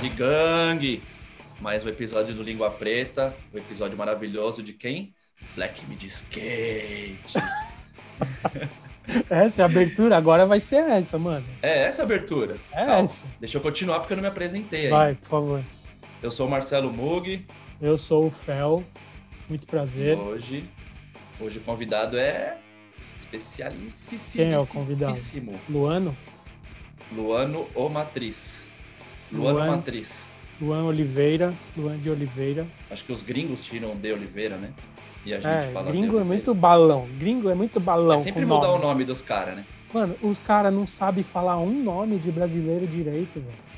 Salve gangue! Mais um episódio do Língua Preta, o um episódio maravilhoso de quem? Black Mid Skate. essa é a abertura, agora vai ser essa, mano. É essa a abertura. É Calma. essa. Deixa eu continuar porque eu não me apresentei aí. Vai, por favor. Eu sou o Marcelo Mug. Eu sou o Fel. Muito prazer. E hoje, hoje o convidado é especialíssimo. Quem é o convidado? Luano? Luano O Matriz. Luan, Matriz. Luan Oliveira, Luan de Oliveira. Acho que os gringos tiram de Oliveira, né? E a gente é, fala gringo é muito balão. Gringo é muito balão. É sempre mudar nome. o nome dos caras, né? Mano, os caras não sabem falar um nome de brasileiro direito, velho.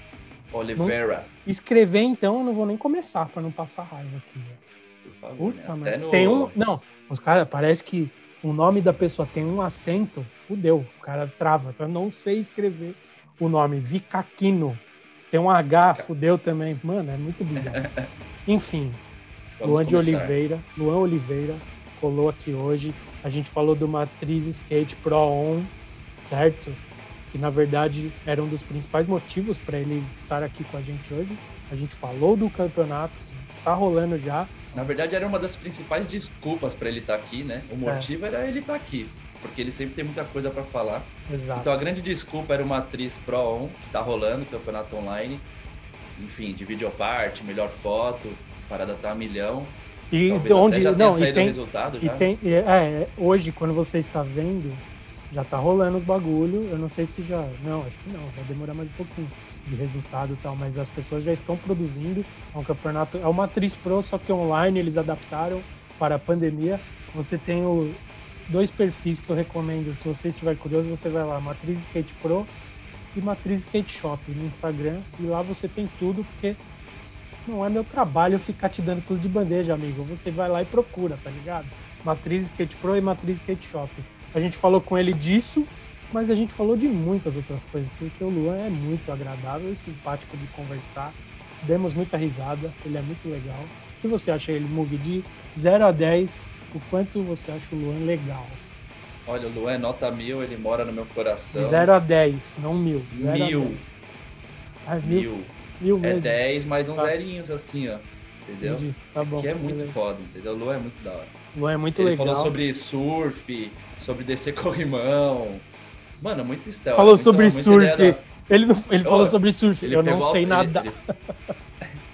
Oliveira. Não... Escrever, então, eu não vou nem começar para não passar raiva aqui, velho. Por favor, Puta, né? no... Tem um... Não, os caras, parece que o nome da pessoa tem um acento, fudeu. O cara trava. Eu não sei escrever o nome. Vicaquino. Tem um H, fudeu também. Mano, é muito bizarro. Enfim, Vamos Luan começar. de Oliveira. Luan Oliveira colou aqui hoje. A gente falou do Matriz Skate Pro On, certo? Que na verdade era um dos principais motivos para ele estar aqui com a gente hoje. A gente falou do campeonato que está rolando já. Na verdade, era uma das principais desculpas para ele estar tá aqui, né? O motivo é. era ele estar tá aqui, porque ele sempre tem muita coisa para falar. Exato. Então a grande desculpa era uma atriz Pro On, que está rolando, campeonato online. Enfim, de videoparte, melhor foto, parada tá a milhão. E Talvez onde já não, e tem, resultado já. E tem, é, é, hoje quando você está vendo, já tá rolando os bagulho. Eu não sei se já, não, acho que não, vai demorar mais um pouquinho de resultado e tal, mas as pessoas já estão produzindo. É um campeonato, é uma atriz pro, só que online eles adaptaram para a pandemia. Você tem o, dois perfis que eu recomendo. Se você estiver curioso, você vai lá, Matriz Skate Pro e Matriz Skate Shop no Instagram. E lá você tem tudo, porque não é meu trabalho ficar te dando tudo de bandeja, amigo. Você vai lá e procura, tá ligado? Matriz Skate Pro e Matriz Skate Shop. A gente falou com ele disso, mas a gente falou de muitas outras coisas, porque o Luan é muito agradável e simpático de conversar. Demos muita risada, ele é muito legal. O que você acha ele, Mug? De 0 a 10, o quanto você acha o Luan legal? Olha, o Luan é nota mil, ele mora no meu coração. 0 a 10, não mil. Mil. Ah, mil. mil. mesmo. É 10 mais uns tá. zerinhos assim, ó. Entendeu? Entendi. Tá bom. Que é muito beleza. foda, entendeu? O Luan é muito da hora. Luan é muito ele legal. Ele falou sobre surf, sobre descer corrimão. Mano, muito stealth. Falou sobre surf. Ele, não, ele falou sobre surf. Eu não sei nada. Ele,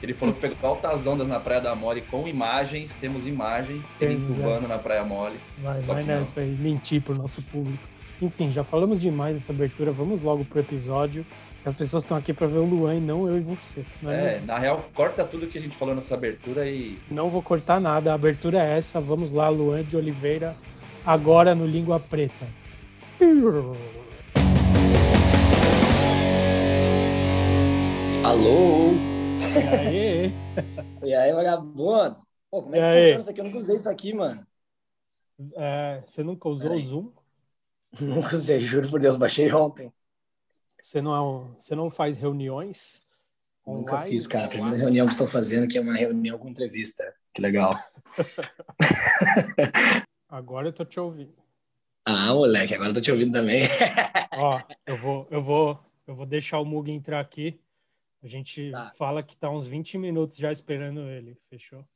ele, falou que pegou altas ondas na Praia da Mole com imagens. Temos imagens. Ele entubando é. na Praia Mole. Vai, vai nessa aí, mentir pro nosso público. Enfim, já falamos demais dessa abertura. Vamos logo pro episódio. As pessoas estão aqui para ver o Luan e não eu e você. É, é na real, corta tudo que a gente falou nessa abertura e. Não vou cortar nada. A abertura é essa. Vamos lá, Luan de Oliveira, agora no Língua Preta. Alô? E aí? e aí, vagabundo? Pô, como é que e funciona isso aqui? Eu nunca usei isso aqui, mano. É, você nunca usou o Zoom? Nunca usei, juro por Deus, baixei ontem. Você não, é um, você não faz reuniões? Nunca online, fiz, cara. A primeira reunião que estou fazendo aqui é uma reunião com entrevista. Que legal. Agora eu tô te ouvindo. Ah, moleque, agora eu tô te ouvindo também. Ó, eu vou, eu vou, eu vou deixar o Mug entrar aqui. A gente tá. fala que tá uns 20 minutos já esperando ele, fechou?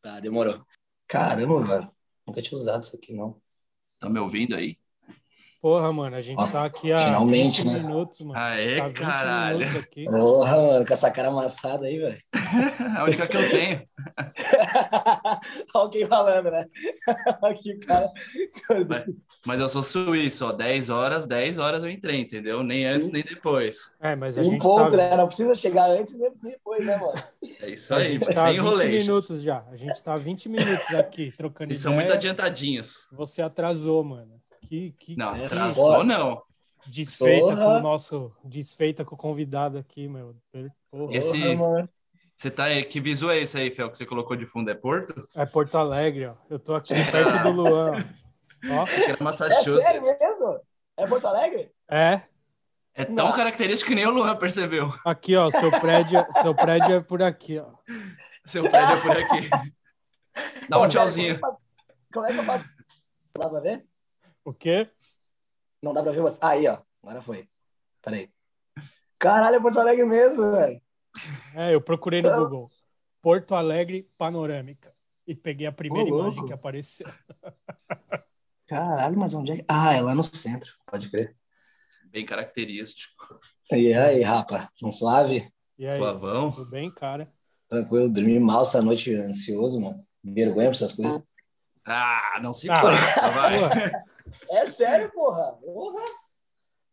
Tá, demorou. Caramba, velho. Nunca tinha usado isso aqui, não. Tá me ouvindo aí? Porra, mano, a gente Nossa, tá aqui há finalmente, 20 né? minutos, mano. Aê, tá caralho. Porra, mano, com essa cara amassada aí, velho. a única que eu tenho. Alguém falando, né? Aqui, cara. Mas, mas, eu sou suíço, ó. 10 horas, 10 horas eu entrei, entendeu? Nem antes, nem depois. É, mas a um gente ponto, tá... né? Não precisa chegar antes nem depois, né, mano? É isso aí, tá sem enroleixo. 20 minutos já. A gente tá 20 minutos aqui, trocando Vocês ideia. são muito adiantadinhos. Você atrasou, mano. Que, que não, atrasou não. Desfeita Porra. com o nosso. Desfeita com o convidado aqui, meu. Porra. Esse. Você tá aí, que visual é esse aí, Fel, que você colocou de fundo? É Porto? É Porto Alegre, ó. Eu tô aqui perto do Luan. Ó. Isso aqui era Massachusetts. É sério mesmo? É Porto Alegre? É. É tão Não. característico que nem o Luan percebeu. Aqui, ó, seu prédio, seu prédio é por aqui, ó. Seu prédio é por aqui. Dá um tchauzinho. Como é que eu faço? Dá pra ver? O quê? Não dá pra ver você. Aí, ó. Agora foi. Peraí. Caralho, é Porto Alegre mesmo, velho. É, eu procurei no Google. Porto Alegre panorâmica. E peguei a primeira Ô, imagem que apareceu. Caralho, mas onde é? Ah, é lá no centro, pode crer. Bem característico. E aí, rapa, um suave? E aí, Suavão. Tudo bem, cara? Tranquilo, dormi mal essa noite, ansioso, mano. Vergonha pra essas coisas. Ah, não se ah, vai. Sério, porra. porra.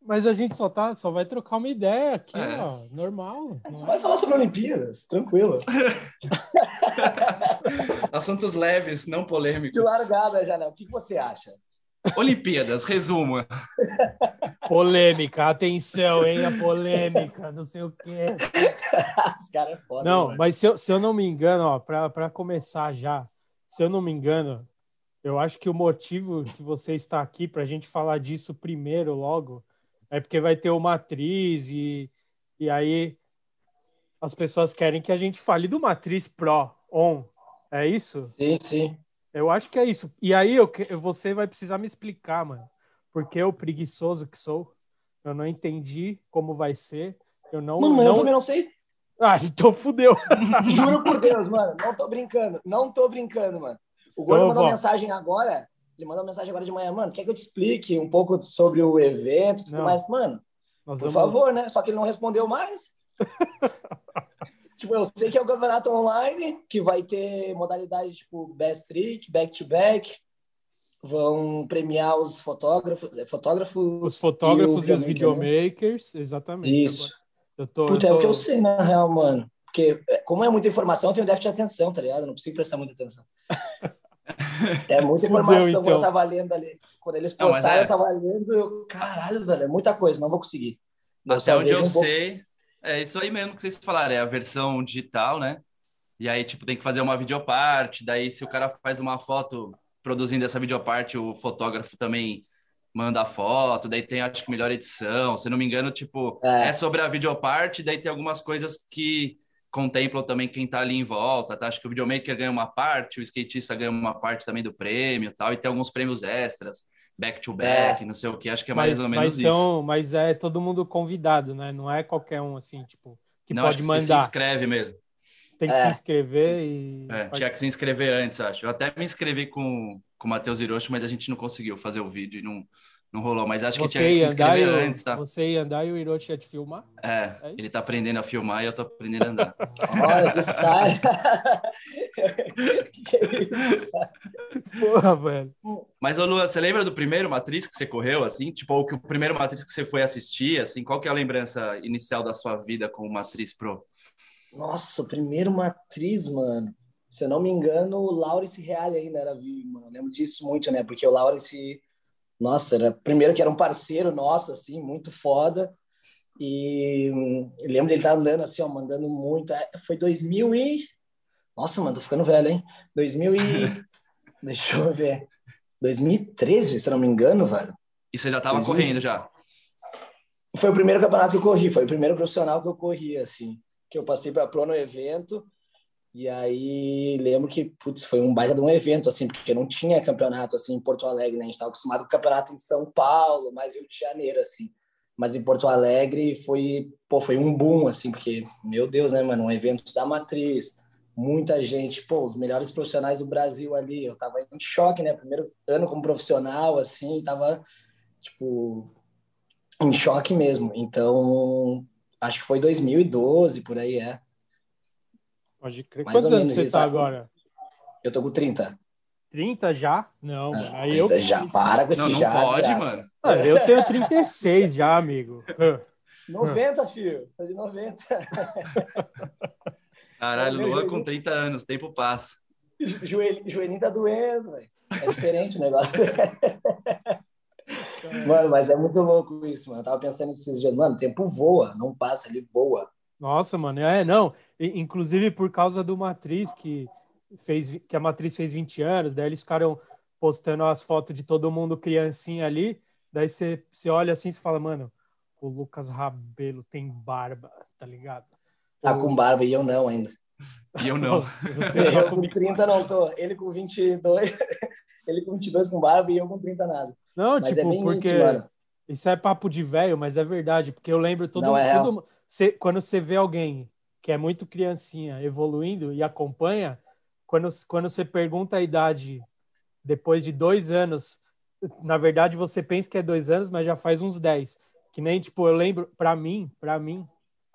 Mas a gente só, tá, só vai trocar uma ideia aqui, é. ó. Normal. Gente vai falar sobre Olimpíadas, tranquilo. Assuntos leves, não polêmicos. De largada, já não. O que você acha? Olimpíadas, resumo. Polêmica, atenção, hein? A polêmica, não sei o quê. Os caras é foda. Não, mas se eu, se eu não me engano, ó, para começar já, se eu não me engano, eu acho que o motivo que você está aqui para a gente falar disso primeiro, logo, é porque vai ter uma atriz e, e aí as pessoas querem que a gente fale do Matriz Pro On. É isso? Sim, sim. Eu acho que é isso. E aí eu, você vai precisar me explicar, mano. Porque eu, preguiçoso que sou, eu não entendi como vai ser. Eu não. Mano, não... eu também não sei. Ah, então fudeu. Juro por Deus, mano. Não tô brincando. Não tô brincando, mano. O Gordo mandou mensagem agora. Ele mandou mensagem agora de manhã, mano. Quer que eu te explique um pouco sobre o evento e tudo mais? Mano, Nós por vamos... favor, né? Só que ele não respondeu mais. tipo, eu sei que é o campeonato online, que vai ter modalidade tipo best trick, back to back. Vão premiar os fotógrafos, é, fotógrafos os fotógrafos e, e os videomakers, exatamente. Isso. Eu tô, Puta, eu tô... é o que eu sei, na real, mano. Porque, é, como é muita informação, eu tenho déficit de atenção, tá ligado? Eu não consigo prestar muita atenção. É muita informação Fudeu, então. que eu tava lendo ali. Quando eles postaram, não, é... eu tava lendo, eu, caralho, velho, é muita coisa, não vou conseguir. Até onde eu um sei, é isso aí mesmo que vocês falaram, é a versão digital, né? E aí, tipo, tem que fazer uma videoparte, daí se o cara faz uma foto produzindo essa videoparte, o fotógrafo também manda a foto, daí tem, acho que, melhor edição, se não me engano, tipo, é, é sobre a videoparte, daí tem algumas coisas que contemplam também quem tá ali em volta, tá? Acho que o videomaker ganha uma parte, o skatista ganha uma parte também do prêmio tal, e tem alguns prêmios extras, back to back, é. não sei o que, acho que é mais mas, ou menos mas são, isso. Mas é todo mundo convidado, né? Não é qualquer um assim, tipo, que não, pode mandar. se inscreve mesmo. Tem que é. se inscrever e. É, tinha que se inscrever antes, acho. Eu até me inscrevi com, com o Matheus Hiroshi, mas a gente não conseguiu fazer o vídeo e não, não rolou, mas acho que você tinha que se inscrever antes, tá? Você ia andar e o Hiroshi ia te filmar? É, é ele tá aprendendo a filmar e eu tô aprendendo a andar. Olha, que style! Porra, velho. Mas, ô Lua, você lembra do primeiro Matriz que você correu, assim? Tipo, o, que, o primeiro Matriz que você foi assistir, assim? Qual que é a lembrança inicial da sua vida com o Matriz Pro? Nossa, o primeiro Matriz, mano. Se eu não me engano, o Laurence Reale ainda era vivo, mano. Eu lembro disso muito, né? Porque o Laurence nossa, era primeiro que era um parceiro nosso, assim, muito foda. E lembro dele estar tá andando assim, ó, mandando muito. É, foi 2000 e. Nossa, mano, tô ficando velho, hein? 2000 e. Deixa eu ver. 2013, se não me engano, velho. E você já tava 2000... correndo já? Foi o primeiro campeonato que eu corri, foi o primeiro profissional que eu corri, assim. Que eu passei para pro no evento e aí lembro que, putz, foi um baita de um evento, assim, porque não tinha campeonato, assim, em Porto Alegre, né? A gente estava acostumado com campeonato em São Paulo, mais Rio de Janeiro, assim. Mas em Porto Alegre foi, pô, foi um boom, assim, porque, meu Deus, né, mano? Um evento da Matriz, muita gente, pô, os melhores profissionais do Brasil ali. Eu tava em choque, né? Primeiro ano como profissional, assim, tava, tipo, em choque mesmo. Então, acho que foi 2012, por aí, é. Pode crer. Mais Quantos anos você está agora? Eu tô com 30. 30 já? Não, ah, aí eu. Já, para com esse não, não já. Não pode, graça. mano. Ah, eu tenho 36 já, amigo. 90, filho. Tô de 90. Caralho, Lua com 30 anos, tempo passa. Joelho, joelhinho tá doendo, velho. É diferente o negócio. mano, mas é muito louco isso, mano. Eu tava pensando esses dias, mano, o tempo voa, não passa, ele voa. Nossa, mano, é, não. Inclusive por causa do Matriz, que, fez, que a Matriz fez 20 anos, daí eles ficaram postando as fotos de todo mundo criancinha ali, daí você, você olha assim e fala, mano, o Lucas Rabelo tem barba, tá ligado? Tá com barba e eu não ainda. E eu não. Nossa, eu com 30 não tô. Ele com 22, ele com 22 com barba e eu com 30 nada. Não, Mas é tipo, é porque isso, isso, é papo de velho, mas é verdade, porque eu lembro todo, não, é todo cê, quando você vê alguém que é muito criancinha evoluindo e acompanha, quando, quando você pergunta a idade depois de dois anos, na verdade você pensa que é dois anos, mas já faz uns dez. Que nem, tipo, eu lembro, para mim, para mim,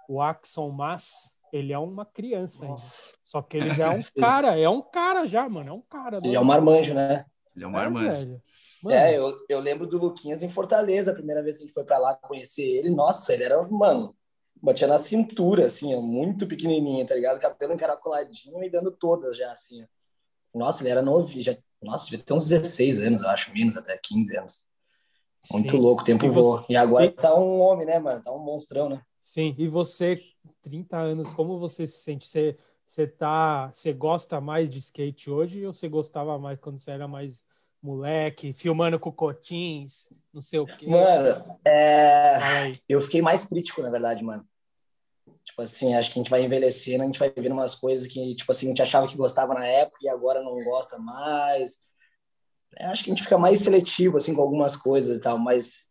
o Axon Mas, ele é uma criança ainda. Só que ele já é um cara, é um cara já, mano, é um cara. Ele é um marmanjo, né? Ele é um marmanjo. É, é, eu, eu lembro do Luquinhas em Fortaleza, a primeira vez que a gente foi para lá conhecer ele. Nossa, ele era, mano, batia na cintura, assim, ó, muito pequenininho, tá ligado? Cabelo encaracoladinho e dando todas já, assim. Ó. Nossa, ele era novo, já, nossa, devia ter uns 16 anos, eu acho, menos até 15 anos. Muito Sim. louco, o tempo voa. E agora e... tá um homem, né, mano? Tá um monstrão, né? Sim, e você, 30 anos, como você se sente? Você, você, tá, você gosta mais de skate hoje ou você gostava mais quando você era mais moleque, filmando com cotins, não sei o quê? Mano, é... eu fiquei mais crítico, na verdade, mano. Tipo assim, acho que a gente vai envelhecendo, a gente vai vendo umas coisas que, tipo assim, a gente achava que gostava na época e agora não gosta mais. É, acho que a gente fica mais seletivo, assim, com algumas coisas e tal, mas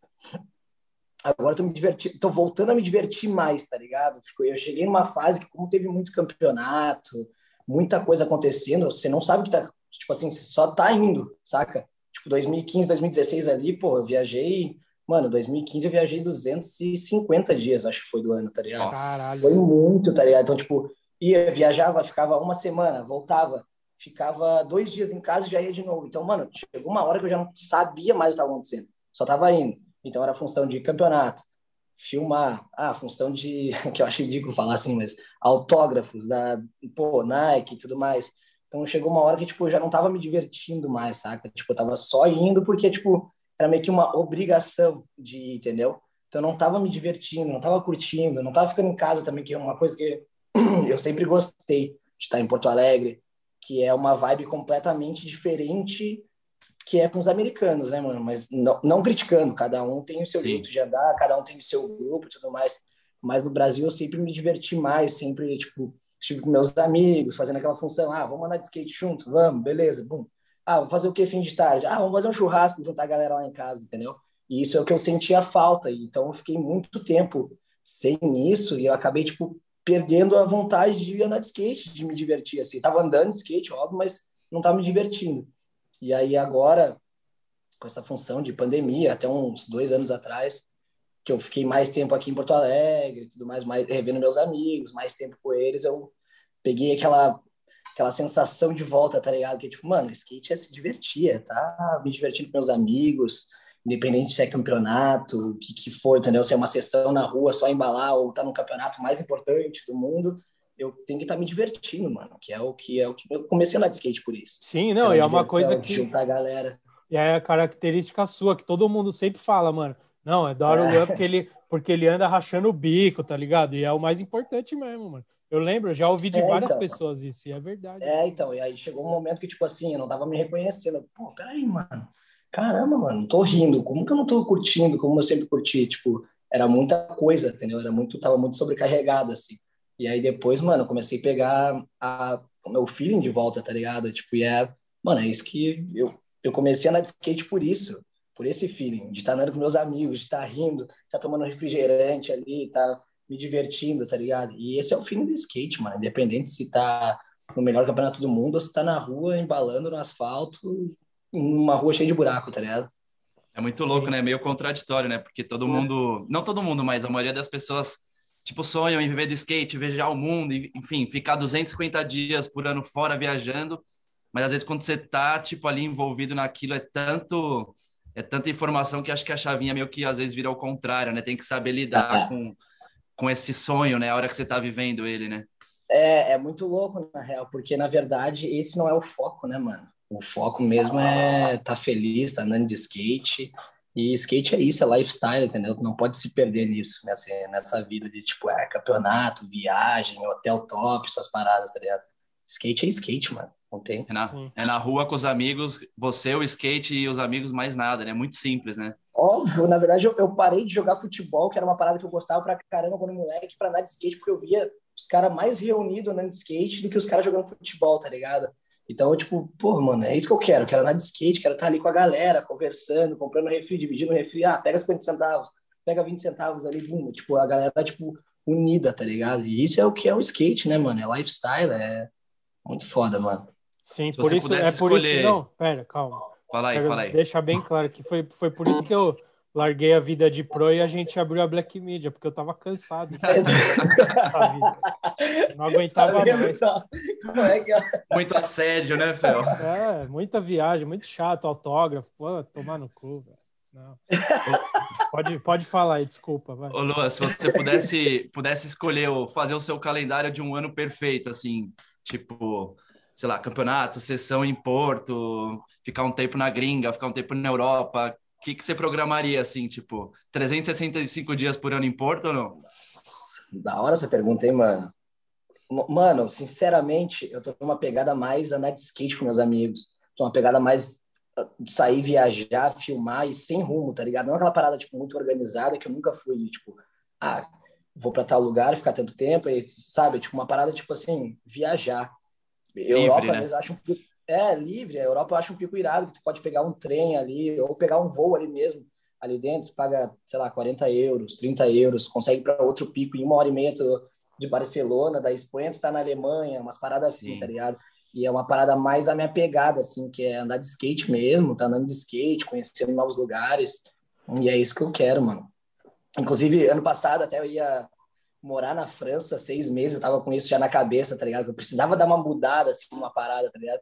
agora tô me divertindo, tô voltando a me divertir mais, tá ligado? Eu cheguei numa fase que, como teve muito campeonato, muita coisa acontecendo, você não sabe o que tá tipo assim, só tá indo, saca? Tipo, 2015, 2016 ali, pô, eu viajei. Mano, 2015 eu viajei 250 dias, acho que foi do ano, tá ligado? Caralho. Foi muito, tá ligado? Então, tipo, ia, viajava, ficava uma semana, voltava, ficava dois dias em casa e já ia de novo. Então, mano, chegou uma hora que eu já não sabia mais o que estava acontecendo, só tava indo. Então, era função de campeonato, filmar, ah, função de, que eu acho ridículo falar assim, mas autógrafos da, pô, Nike e tudo mais. Então chegou uma hora que tipo eu já não tava me divertindo mais, saca? Tipo, eu tava só indo porque tipo era meio que uma obrigação de ir, entendeu? Então eu não tava me divertindo, não tava curtindo, não tava ficando em casa também, que é uma coisa que eu sempre gostei de estar em Porto Alegre, que é uma vibe completamente diferente que é com os americanos, né, mano? Mas não, não criticando, cada um tem o seu Sim. jeito de andar, cada um tem o seu grupo e tudo mais. Mas no Brasil eu sempre me diverti mais, sempre, tipo, estive com meus amigos, fazendo aquela função, ah, vamos andar de skate junto, vamos, beleza, bum. Ah, vamos fazer o que fim de tarde? Ah, vamos fazer um churrasco, juntar a galera lá em casa, entendeu? E isso é o que eu sentia falta, então eu fiquei muito tempo sem isso e eu acabei, tipo, perdendo a vontade de andar de skate, de me divertir, assim. Tava andando de skate, óbvio, mas não tava me divertindo. E aí agora, com essa função de pandemia, até uns dois anos atrás, que eu fiquei mais tempo aqui em Porto Alegre, tudo mais, mais revendo meus amigos, mais tempo com eles, eu peguei aquela aquela sensação de volta, tá ligado? Que tipo, mano, skate é se divertir, é tá me divertindo com meus amigos, independente se é campeonato, o que, que for, entendeu? Se é uma sessão na rua, só embalar ou tá no campeonato mais importante do mundo, eu tenho que estar tá me divertindo, mano, que é o que é o que eu comecei a andar de skate por isso. Sim, não, e é uma coisa que juntar a galera. E é a característica sua que todo mundo sempre fala, mano. Não, é o Luan porque ele, porque ele anda rachando o bico, tá ligado? E é o mais importante mesmo, mano. Eu lembro, eu já ouvi de é, várias então, pessoas isso, e é verdade. É, então, e aí chegou um momento que, tipo assim, eu não tava me reconhecendo. Pô, peraí, mano. Caramba, mano, não tô rindo. Como que eu não tô curtindo como eu sempre curti? Tipo, era muita coisa, entendeu? Era muito, tava muito sobrecarregado, assim. E aí depois, mano, comecei a pegar a, o meu feeling de volta, tá ligado? Tipo, e é, mano, é isso que eu, eu comecei a andar de skate por isso por esse feeling de estar andando com meus amigos, de estar rindo, de estar tomando refrigerante ali, estar me divertindo, tá ligado? E esse é o feeling do skate, mano. Independente se tá no melhor campeonato do mundo ou se tá na rua, embalando no asfalto, numa rua cheia de buraco, tá ligado? É muito louco, Sim. né? Meio contraditório, né? Porque todo é. mundo, não todo mundo, mas a maioria das pessoas, tipo, sonham em viver de skate, viajar o mundo, enfim, ficar 250 dias por ano fora viajando. Mas às vezes quando você tá, tipo, ali envolvido naquilo, é tanto é tanta informação que acho que a chavinha meio que às vezes vira ao contrário, né? Tem que saber lidar com, com esse sonho, né? A hora que você está vivendo ele, né? É, é muito louco, na real, porque na verdade esse não é o foco, né, mano? O foco mesmo é tá feliz, tá andando de skate. E skate é isso, é lifestyle, entendeu? Não pode se perder nisso, nessa, nessa vida de tipo, é campeonato, viagem, hotel top, essas paradas, tá ligado? Skate é skate, mano. Não tem. É na, é na rua com os amigos, você, o skate e os amigos, mais nada, né? Muito simples, né? Óbvio, na verdade, eu, eu, parei de jogar futebol, que era uma parada que eu gostava pra caramba quando moleque, pra andar de skate, porque eu via os caras mais reunidos andando de skate do que os caras jogando futebol, tá ligado? Então, eu, tipo, pô, mano, é isso que eu quero. Quero andar de skate, quero estar ali com a galera, conversando, comprando refri, dividindo refri. Ah, pega 50 centavos, pega 20 centavos ali, bum. Tipo, a galera, tipo, unida, tá ligado? E isso é o que é o skate, né, mano? É lifestyle, é muito foda, mano. Sim, por isso, é por escolher... isso. Não, pera, calma. Fala aí, Quero fala aí. Deixar bem claro que foi, foi por isso que eu larguei a vida de pro e a gente abriu a Black Media, porque eu tava cansado. Não aguentava mais. É, é Muito assédio, né, Fel? É, muita viagem, muito chato, autógrafo. Pô, tomar no cu, velho. Não. pode, pode falar aí, desculpa. Vai. Ô, Lua, se você pudesse, pudesse escolher fazer o seu calendário de um ano perfeito, assim, tipo, sei lá, campeonato, sessão em Porto, ficar um tempo na gringa, ficar um tempo na Europa, o que, que você programaria, assim, tipo, 365 dias por ano em Porto ou não? Da hora essa pergunta, hein, mano? Mano, sinceramente, eu tô numa pegada mais andar de skate com meus amigos. Tô uma pegada mais sair, viajar, filmar e sem rumo, tá ligado? Não é aquela parada, tipo, muito organizada que eu nunca fui, tipo, ah, vou para tal lugar, ficar tanto tempo, e, sabe? Tipo, uma parada, tipo assim, viajar. Livre, Europa, né? às vezes, acho um pico... É, livre. A Europa eu acho um pico irado, que tu pode pegar um trem ali, ou pegar um voo ali mesmo, ali dentro, paga, sei lá, 40 euros, 30 euros, consegue para outro pico em uma hora e meia de Barcelona, da Espanha, tu tá na Alemanha, umas paradas assim, Sim. assim, tá ligado? E é uma parada mais a minha pegada, assim, que é andar de skate mesmo, tá andando de skate, conhecendo novos lugares. E é isso que eu quero, mano. Inclusive, ano passado até eu ia morar na França seis meses, eu tava com isso já na cabeça, tá ligado? Eu precisava dar uma mudada, assim, uma parada, tá ligado?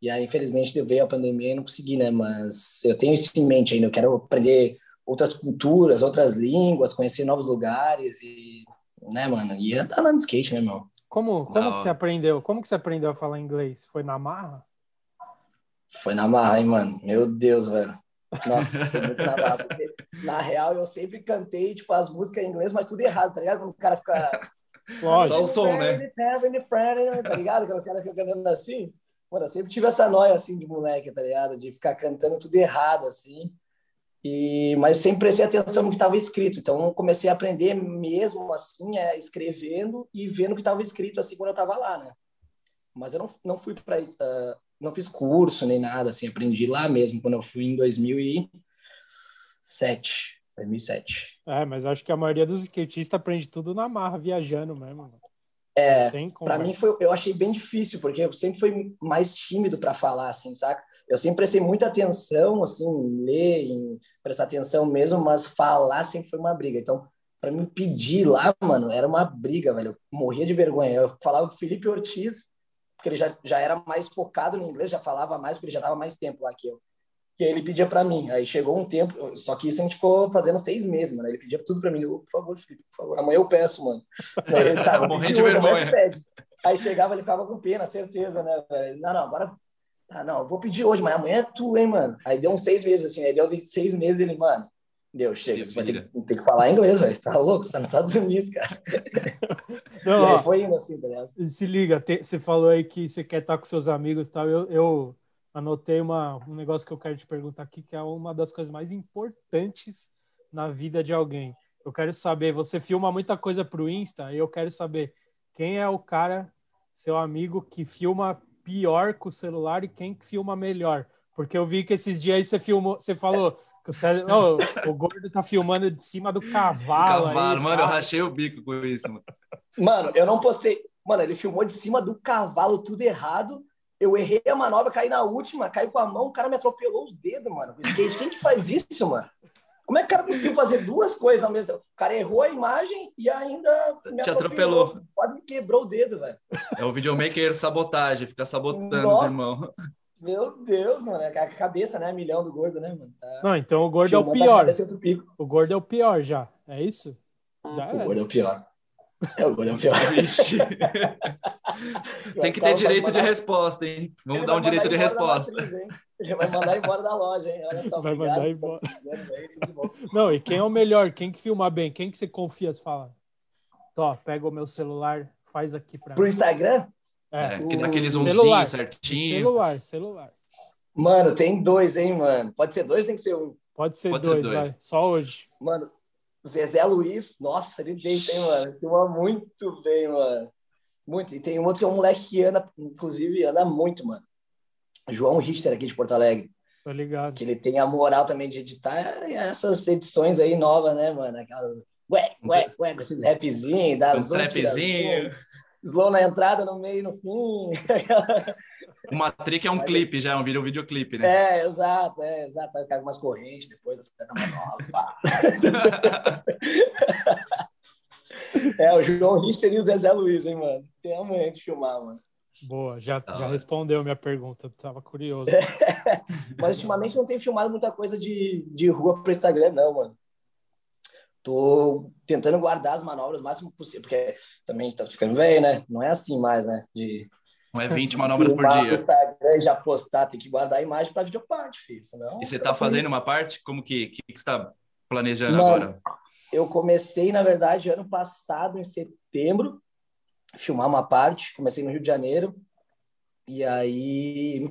E aí, infelizmente, veio a pandemia e não consegui, né? Mas eu tenho isso em mente ainda. Eu quero aprender outras culturas, outras línguas, conhecer novos lugares e, né, mano? E andar andando de skate, né, meu? Como, como que você aprendeu? Como que você aprendeu a falar inglês? Foi na marra? Foi na marra, hein, mano? Meu Deus, velho. Nossa, foi muito na marra. Porque, na real, eu sempre cantei, tipo, as músicas em inglês, mas tudo errado, tá ligado? Quando o cara fica... Lógico. Só o som, né? Tá ligado? Quando os caras ficam cantando assim. Mano, eu sempre tive essa noia, assim, de moleque, tá ligado? De ficar cantando tudo errado, assim. E, mas sempre prestei atenção no que estava escrito. Então, comecei a aprender mesmo assim, é, escrevendo e vendo o que estava escrito assim quando eu estava lá, né? Mas eu não, não fui para. Uh, ah, não fiz curso nem nada, assim, aprendi lá mesmo, quando eu fui em 2007. 2007. É, mas acho que a maioria dos skatistas aprende tudo na marra, viajando mesmo. É, para mim foi, eu achei bem difícil, porque eu sempre fui mais tímido para falar, assim, saca? eu sempre prestei muita atenção, assim, em ler, em prestar atenção mesmo, mas falar sempre foi uma briga. Então, para me pedir lá, mano, era uma briga, velho. Eu morria de vergonha. Eu falava Felipe Ortiz, porque ele já, já era mais focado no inglês, já falava mais, porque ele já dava mais tempo lá que eu. E aí ele pedia para mim. Aí chegou um tempo, só que isso a gente ficou fazendo seis meses, mano. Ele pedia tudo para mim. Eu, por favor, Felipe, por favor. Amanhã eu peço, mano. Aí, tá, Morrendo de vergonha. Aí chegava, ele ficava com pena, certeza, né? Não, não, agora ah, não, vou pedir hoje, mas amanhã é tu, hein, mano. Aí deu uns seis meses, assim, aí deu seis meses ele, mano, deu, chega, você vai ter, ter, que falar inglês, velho. Tá louco? Você tá nos Estados Unidos, cara. Não, ó, foi indo assim, tá ligado? Se liga, te, você falou aí que você quer estar com seus amigos e tal. Eu, eu anotei uma, um negócio que eu quero te perguntar aqui, que é uma das coisas mais importantes na vida de alguém. Eu quero saber, você filma muita coisa pro Insta, e eu quero saber quem é o cara, seu amigo, que filma pior com o celular e quem filma melhor. Porque eu vi que esses dias aí você filmou, você falou o, César, oh, o gordo tá filmando de cima do cavalo. Do cavalo, aí, mano, eu rachei o bico com isso, mano. Mano, eu não postei. Mano, ele filmou de cima do cavalo, tudo errado. Eu errei a manobra, caí na última, caí com a mão, o cara me atropelou os dedos, mano. Quem que faz isso, mano? Como é que o cara conseguiu fazer duas coisas ao mesmo tempo? O cara errou a imagem e ainda me Te atropelou. Quase me quebrou o dedo, velho. É o videomaker sabotagem, fica sabotando Nossa. os irmãos. Meu Deus, mano. É a cabeça, né? Milhão do gordo, né, mano? Tá... Não, então o gordo é o pior. O gordo é o pior já. É isso? Já o é. gordo é o pior. É o goleiro pior. Tem que ter direito de resposta, hein? Vamos dar um direito de resposta. Já vai mandar embora da loja, hein? Olha só, vai mandar embora. Não, e quem é o melhor? Quem que filma bem? Quem que você confia? Você fala, Tó, pega o meu celular, faz aqui para Pro Instagram? É, é que dá aquele zoomzinho certinho. Celular, celular. Mano, tem dois, hein, mano? Pode ser dois, tem que ser um. Pode ser, Pode dois, ser dois, vai. Só hoje. Mano, Zezé Luiz, nossa, ele deita, hein, mano? Filma muito bem, mano. Muito. E tem um outro que é um moleque que anda, inclusive, anda muito, mano. João Richter, aqui de Porto Alegre. Tô ligado. Que ele tem a moral também de editar essas edições aí novas, né, mano? Aquela ué, ué, ué, com esses rapzinhos, dá um trapzinho. Slow na entrada, no meio, no fim. O Matrix é um Mas, clipe já, é um vídeo, videoclipe, né? É, exato, é, exato. Ficar com umas correntes depois, você uma nova. é, o João Richter e o Zezé Luiz, hein, mano? Tem amanhã de filmar, mano. Boa, já, ah, já respondeu minha pergunta, tava curioso. Mas ultimamente não tenho filmado muita coisa de, de rua pro Instagram, não, mano. Tô tentando guardar as manobras o máximo possível, porque também tá ficando velho, né? Não é assim mais, né? De não é 20 manobras por dia. Instagram, já postar, tem que guardar a imagem para videoparte, filho. Senão, e você está fazendo uma parte? Como que, que, que você está planejando Mano, agora? Eu comecei, na verdade, ano passado, em setembro, filmar uma parte. Comecei no Rio de Janeiro. E aí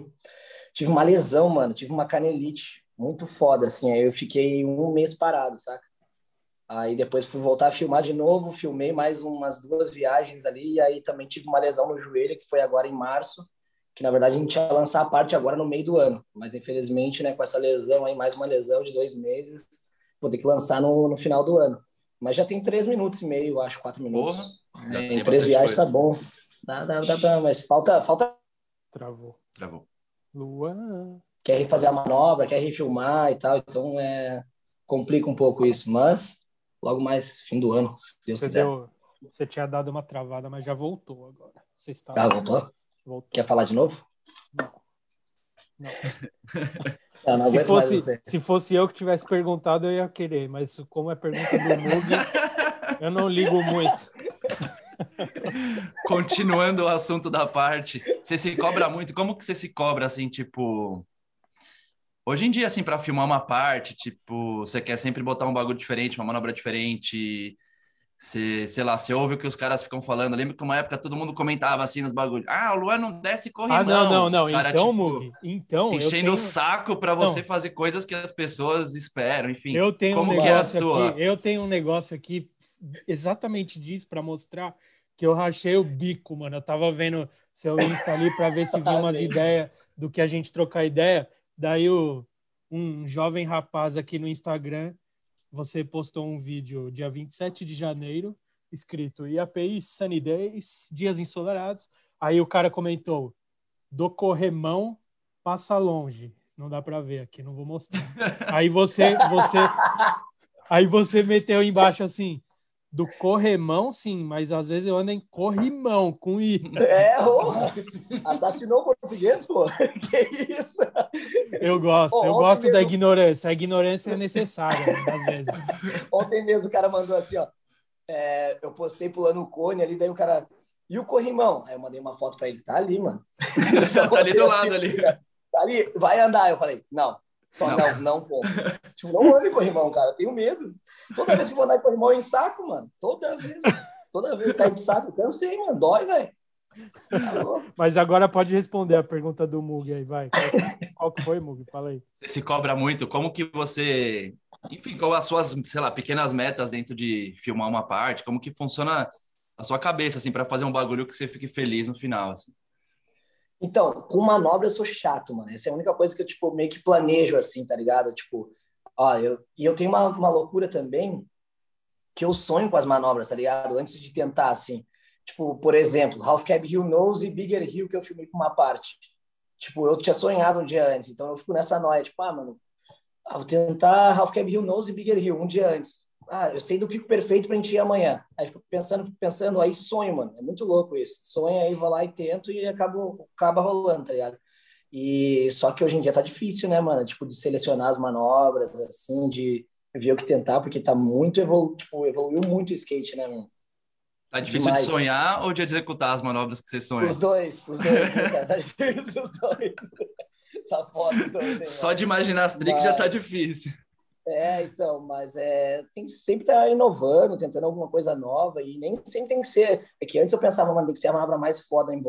tive uma lesão, mano. Tive uma canelite muito foda, assim. Aí eu fiquei um mês parado, saca? Aí depois fui voltar a filmar de novo, filmei mais umas duas viagens ali, e aí também tive uma lesão no joelho, que foi agora em março, que na verdade a gente ia lançar a parte agora no meio do ano, mas infelizmente, né, com essa lesão aí, mais uma lesão de dois meses, vou ter que lançar no, no final do ano. Mas já tem três minutos e meio, acho, quatro minutos. Porra, é, em três viagens coisa. tá bom. Dá, dá, dá, dá, mas falta, falta... Travou. Travou. Luan... Quer refazer a manobra, quer refilmar e tal, então é... complica um pouco isso, mas logo mais, fim do ano, se Deus você quiser. Deu, você tinha dado uma travada, mas já voltou agora. Você está... Ah, voltou? voltou? Quer falar de novo? Não. Não. não, não se, fosse, se fosse eu que tivesse perguntado, eu ia querer, mas como é pergunta do Mug, eu não ligo muito. Continuando o assunto da parte, você se cobra muito? Como que você se cobra assim, tipo, Hoje em dia, assim, para filmar uma parte, tipo, você quer sempre botar um bagulho diferente, uma manobra diferente. Você, sei lá, você ouve o que os caras ficam falando. lembro que uma época todo mundo comentava assim nos bagulhos. Ah, o Luan não desce e corre Ah, não, não, não. Cara, então, tipo, Mug, então. Enchendo tenho... o saco para você não. fazer coisas que as pessoas esperam, enfim. Eu tenho como um é negócio é aqui. Eu tenho um negócio aqui exatamente disso para mostrar que eu rachei o bico, mano. Eu tava vendo seu Insta ali para ver se viu umas ideias do que a gente trocar ideia. Daí o, um jovem rapaz aqui no Instagram, você postou um vídeo dia 27 de janeiro, escrito IAPI Sunny Days, dias ensolarados. Aí o cara comentou: do corremão passa longe. Não dá para ver aqui, não vou mostrar. Aí você, você, aí você meteu embaixo assim: do corremão, sim, mas às vezes eu ando em corrimão, com I. É, ô, assassinou o português, pô. Que isso? Eu gosto, eu gosto mesmo... da ignorância. A ignorância é necessária, né, às vezes. Ontem mesmo o cara mandou assim, ó. É, eu postei pulando o cone ali, daí o cara. E o corrimão? Aí eu mandei uma foto pra ele. Tá ali, mano. tá ali do lado ali. Tá ali, vai andar. Eu falei, não, só não, não, não pô. Tipo, não ande corrimão, cara. Tenho medo. Toda vez que vou andar em corrimão, eu em saco, mano. Toda vez. Toda vez que cai de saco, cansei, mano. Dói, velho. Tá Mas agora pode responder a pergunta do Mug aí, vai. Qual, qual que foi, Mug? Fala aí. Você se cobra muito. Como que você... Enfim, qual as suas, sei lá, pequenas metas dentro de filmar uma parte? Como que funciona a sua cabeça, assim, para fazer um bagulho que você fique feliz no final, assim? Então, com manobra eu sou chato, mano. Essa é a única coisa que eu, tipo, meio que planejo, assim, tá ligado? Tipo, ó, eu, e eu tenho uma, uma loucura também que eu sonho com as manobras, tá ligado? Antes de tentar, assim. Tipo, por exemplo, Half Cab Hill Nose e Bigger Hill, que eu filmei com uma parte. Tipo, eu tinha sonhado um dia antes, então eu fico nessa noia, tipo, ah, mano, vou tentar Half Cab Hill Nose e Bigger Hill um dia antes ah, eu sei do pico perfeito pra gente ir amanhã. Aí fico pensando, pensando, aí sonho, mano. É muito louco isso. Sonho, aí vou lá e tento e acabo, acaba rolando, tá ligado? E só que hoje em dia tá difícil, né, mano? Tipo, de selecionar as manobras, assim, de ver o que tentar, porque tá muito evolu tipo, evoluiu muito o skate, né, mano? Tá difícil Demais, de sonhar né? ou de executar as manobras que você sonha? Os dois, os dois, né, Tá difícil, os dois. tá foda. Dois, Só de imaginar as tricks Mas... já tá difícil. É, então, mas é, tem que sempre estar tá inovando, tentando alguma coisa nova, e nem sempre tem que ser. É que antes eu pensava, mano, tem que ser a manobra mais foda em.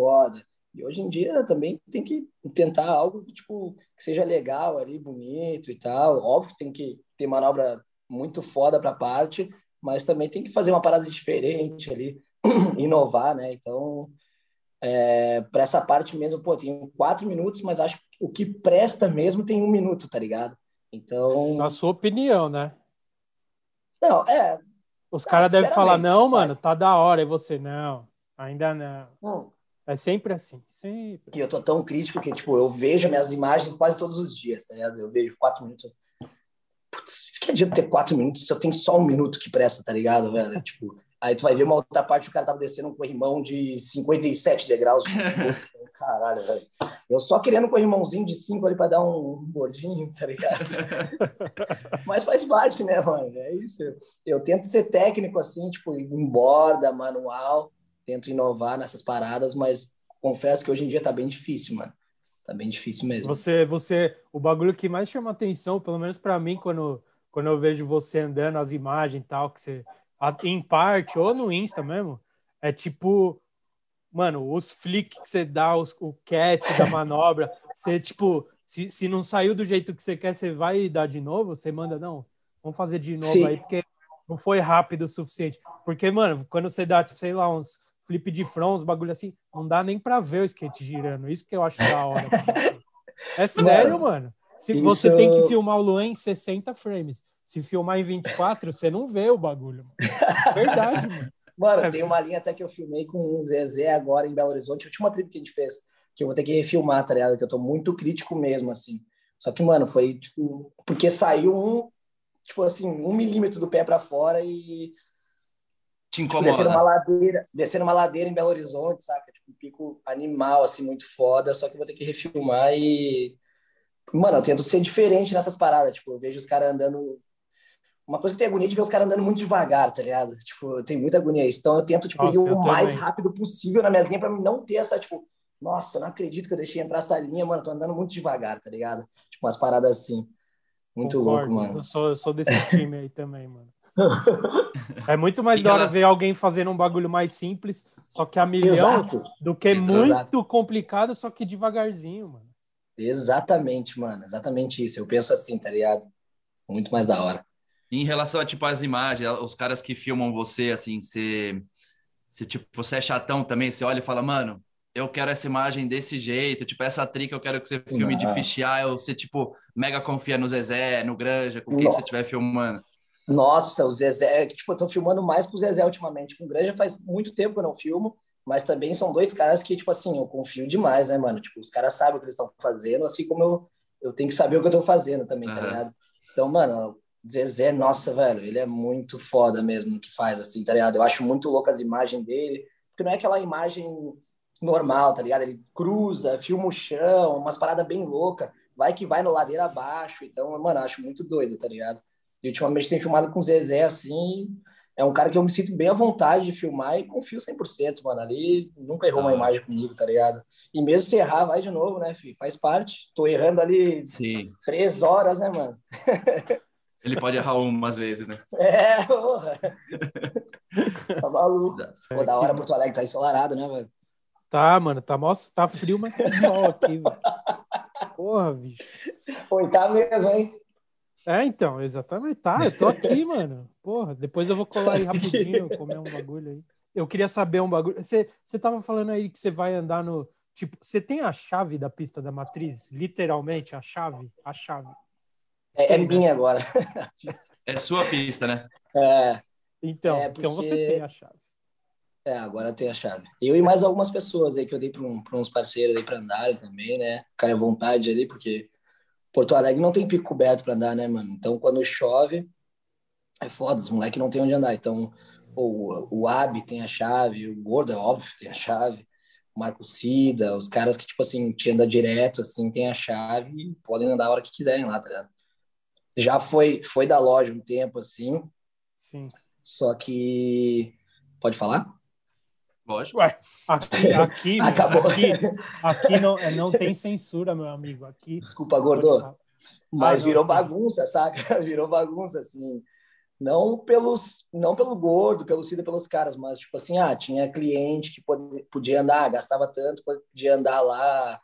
E hoje em dia também tem que tentar algo tipo, que seja legal ali, bonito e tal. Óbvio que tem que ter manobra muito foda para parte, mas também tem que fazer uma parada diferente ali, inovar, né? Então, é, para essa parte mesmo, pô, tem quatro minutos, mas acho que o que presta mesmo tem um minuto, tá ligado? Então. Na sua opinião, né? Não, é. Os caras devem falar, não, mano, tá da hora. E você, não, ainda não. Não. É sempre assim, sempre. E eu tô tão crítico que, tipo, eu vejo minhas imagens quase todos os dias, tá ligado? Eu vejo quatro minutos. Putz, que adianta ter quatro minutos se eu tenho só um minuto que presta, tá ligado, velho? tipo, aí tu vai ver uma outra parte, o cara tava descendo um corrimão de 57 degraus. Caralho, velho. Eu só querendo um corrimãozinho de cinco ali pra dar um gordinho, tá ligado? Mas faz parte, né, mano? É isso. Eu tento ser técnico, assim, tipo, em borda, manual tento inovar nessas paradas, mas confesso que hoje em dia tá bem difícil, mano. Tá bem difícil mesmo. Você, você, o bagulho que mais chama atenção, pelo menos para mim, quando, quando eu vejo você andando as imagens e tal, que você, em parte, ou no Insta mesmo, é tipo, mano, os flicks que você dá, os, o catch da manobra, você, tipo, se, se não saiu do jeito que você quer, você vai dar de novo, você manda, não, vamos fazer de novo Sim. aí, porque não foi rápido o suficiente. Porque, mano, quando você dá, tipo, sei lá, uns flip de front, uns bagulho assim, não dá nem pra ver o skate girando. Isso que eu acho da hora. é sério, mano. mano. Se isso... você tem que filmar o Luan em 60 frames, se filmar em 24, você não vê o bagulho. Mano. Verdade, mano. Mano, é. tem uma linha até que eu filmei com o Zezé agora em Belo Horizonte, a última trip que a gente fez, que eu vou ter que refilmar, tá ligado? Que eu tô muito crítico mesmo, assim. Só que, mano, foi, tipo, porque saiu um, tipo assim, um milímetro do pé para fora e te incomoda. Descendo uma ladeira, descendo uma ladeira em Belo Horizonte, saca? Tipo, um pico animal, assim, muito foda, só que vou ter que refilmar e. Mano, eu tento ser diferente nessas paradas. Tipo, eu vejo os caras andando. Uma coisa que tem agonia de ver os caras andando muito devagar, tá ligado? Tipo, tem muita agonia isso. Então eu tento, tipo, Nossa, ir o mais também. rápido possível na minha linha pra não ter essa, tipo, nossa, não acredito que eu deixei entrar essa linha, mano, tô andando muito devagar, tá ligado? Tipo, umas paradas assim. Muito Concordo. louco, mano. Eu sou, eu sou desse time aí também, mano. É muito mais da hora ver alguém fazendo um bagulho mais simples, só que a milhão, Exato. do que Exato. muito complicado, só que devagarzinho, mano. Exatamente, mano. Exatamente isso. Eu penso assim, tá ligado? Muito mais da hora. Em relação a, tipo, as imagens, os caras que filmam você, assim, você, você, tipo, você é chatão também, você olha e fala, mano, eu quero essa imagem desse jeito, tipo, essa trick eu quero que você filme Não. de fichear, você, tipo, mega confia no Zezé, no Granja, com quem Não. você estiver filmando. Nossa, o Zezé, tipo, eu tô filmando mais com o Zezé ultimamente. Com o Granja faz muito tempo que eu não filmo, mas também são dois caras que, tipo assim, eu confio demais, né, mano? Tipo, os caras sabem o que eles estão fazendo, assim como eu, eu tenho que saber o que eu tô fazendo também, uhum. tá ligado? Então, mano, Zezé, nossa, velho, ele é muito foda mesmo que faz, assim, tá ligado? Eu acho muito louco as imagens dele, porque não é aquela imagem normal, tá ligado? Ele cruza, filma o chão, umas paradas bem loucas, vai que vai no ladeira abaixo, então, mano, acho muito doido, tá ligado? E ultimamente tem filmado com o Zezé, assim. É um cara que eu me sinto bem à vontade de filmar e confio 100%, mano. Ali nunca errou ah. uma imagem comigo, tá ligado? E mesmo se errar, vai de novo, né, filho? Faz parte. Tô errando ali Sim. três horas, né, mano? Ele pode errar umas vezes, né? É, porra. tá maluco. Pô, da hora Porto Alegre tá ensolarado, né, velho? Tá, mano, tá, mó, tá frio, mas tá sol aqui, velho. Porra, bicho. Foi, tá mesmo, hein? É, então, exatamente. Tá, eu tô aqui, mano. Porra, depois eu vou colar aí rapidinho, comer um bagulho aí. Eu queria saber um bagulho. Você, você tava falando aí que você vai andar no. Tipo, você tem a chave da pista da matriz? Literalmente, a chave? A chave. É, é minha agora. É sua pista, né? É. Então, é porque... então você tem a chave. É, agora tem a chave. Eu e mais algumas pessoas aí que eu dei para um, uns parceiros aí para andarem também, né? À vontade ali, porque Porto Alegre não tem pico coberto para andar, né, mano? Então, quando chove, é foda, os moleques não tem onde andar. Então, o, o Ab tem a chave, o Gordo, é óbvio, tem a chave, o Marco Cida, os caras que, tipo assim, te anda direto, assim, tem a chave e podem andar a hora que quiserem lá, tá ligado? Já foi, foi da loja um tempo, assim. Sim. Só que... Pode falar? Lógico. Ué, aqui, aqui, Acabou. aqui, aqui não, é, não tem censura, meu amigo. Aqui. Desculpa, Gordo. Mas ah, virou bagunça, saca? Virou bagunça, assim. Não pelos, não pelo gordo, pelo Cida, pelos caras, mas tipo assim, ah, tinha cliente que podia andar, gastava tanto, podia andar lá,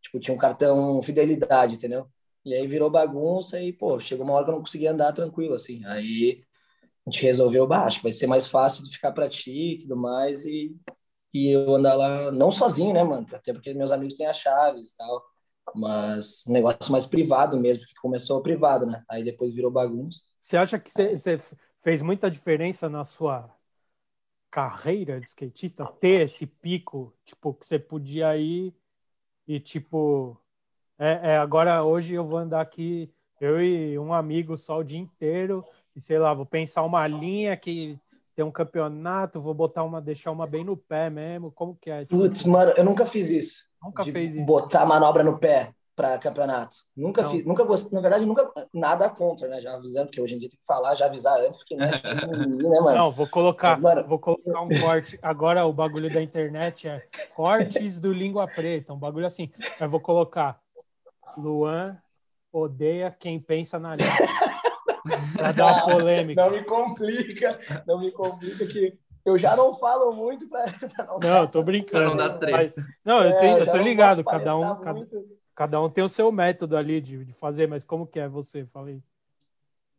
tipo, tinha um cartão fidelidade, entendeu? E aí virou bagunça e, pô, chegou uma hora que eu não conseguia andar tranquilo, assim. Aí a gente resolveu, que vai ser mais fácil de ficar para ti e tudo mais, e, e eu andar lá, não sozinho, né, mano? Até porque meus amigos têm as chaves e tal, mas um negócio mais privado mesmo, que começou privado, né? Aí depois virou bagunça. Você acha que você fez muita diferença na sua carreira de skatista ter esse pico, tipo, que você podia ir e, tipo, é, é, agora hoje eu vou andar aqui, eu e um amigo só o dia inteiro, e sei lá, vou pensar uma linha que tem um campeonato, vou botar uma, deixar uma bem no pé mesmo, como que é? Tipo, Putz, assim, mano, eu nunca fiz isso. Nunca fez isso. Botar manobra no pé para campeonato. Nunca não. fiz, nunca gostei, na verdade, nunca nada contra, né? Já avisando, porque hoje em dia tem que falar, já avisar antes, porque não é né, mano? Não, vou colocar, Mas, mano... vou colocar um corte. Agora o bagulho da internet é cortes do língua preta, um bagulho assim. Eu vou colocar Luan odeia quem pensa na língua. pra dar uma polêmica. Não me complica, não me complica que eu já não falo muito para não. Não, tô brincando. Não treta. Não, eu, tenho, é, eu tô ligado, cada um, cada, cada, um tem o seu método ali de, de fazer, mas como que é você? Falei.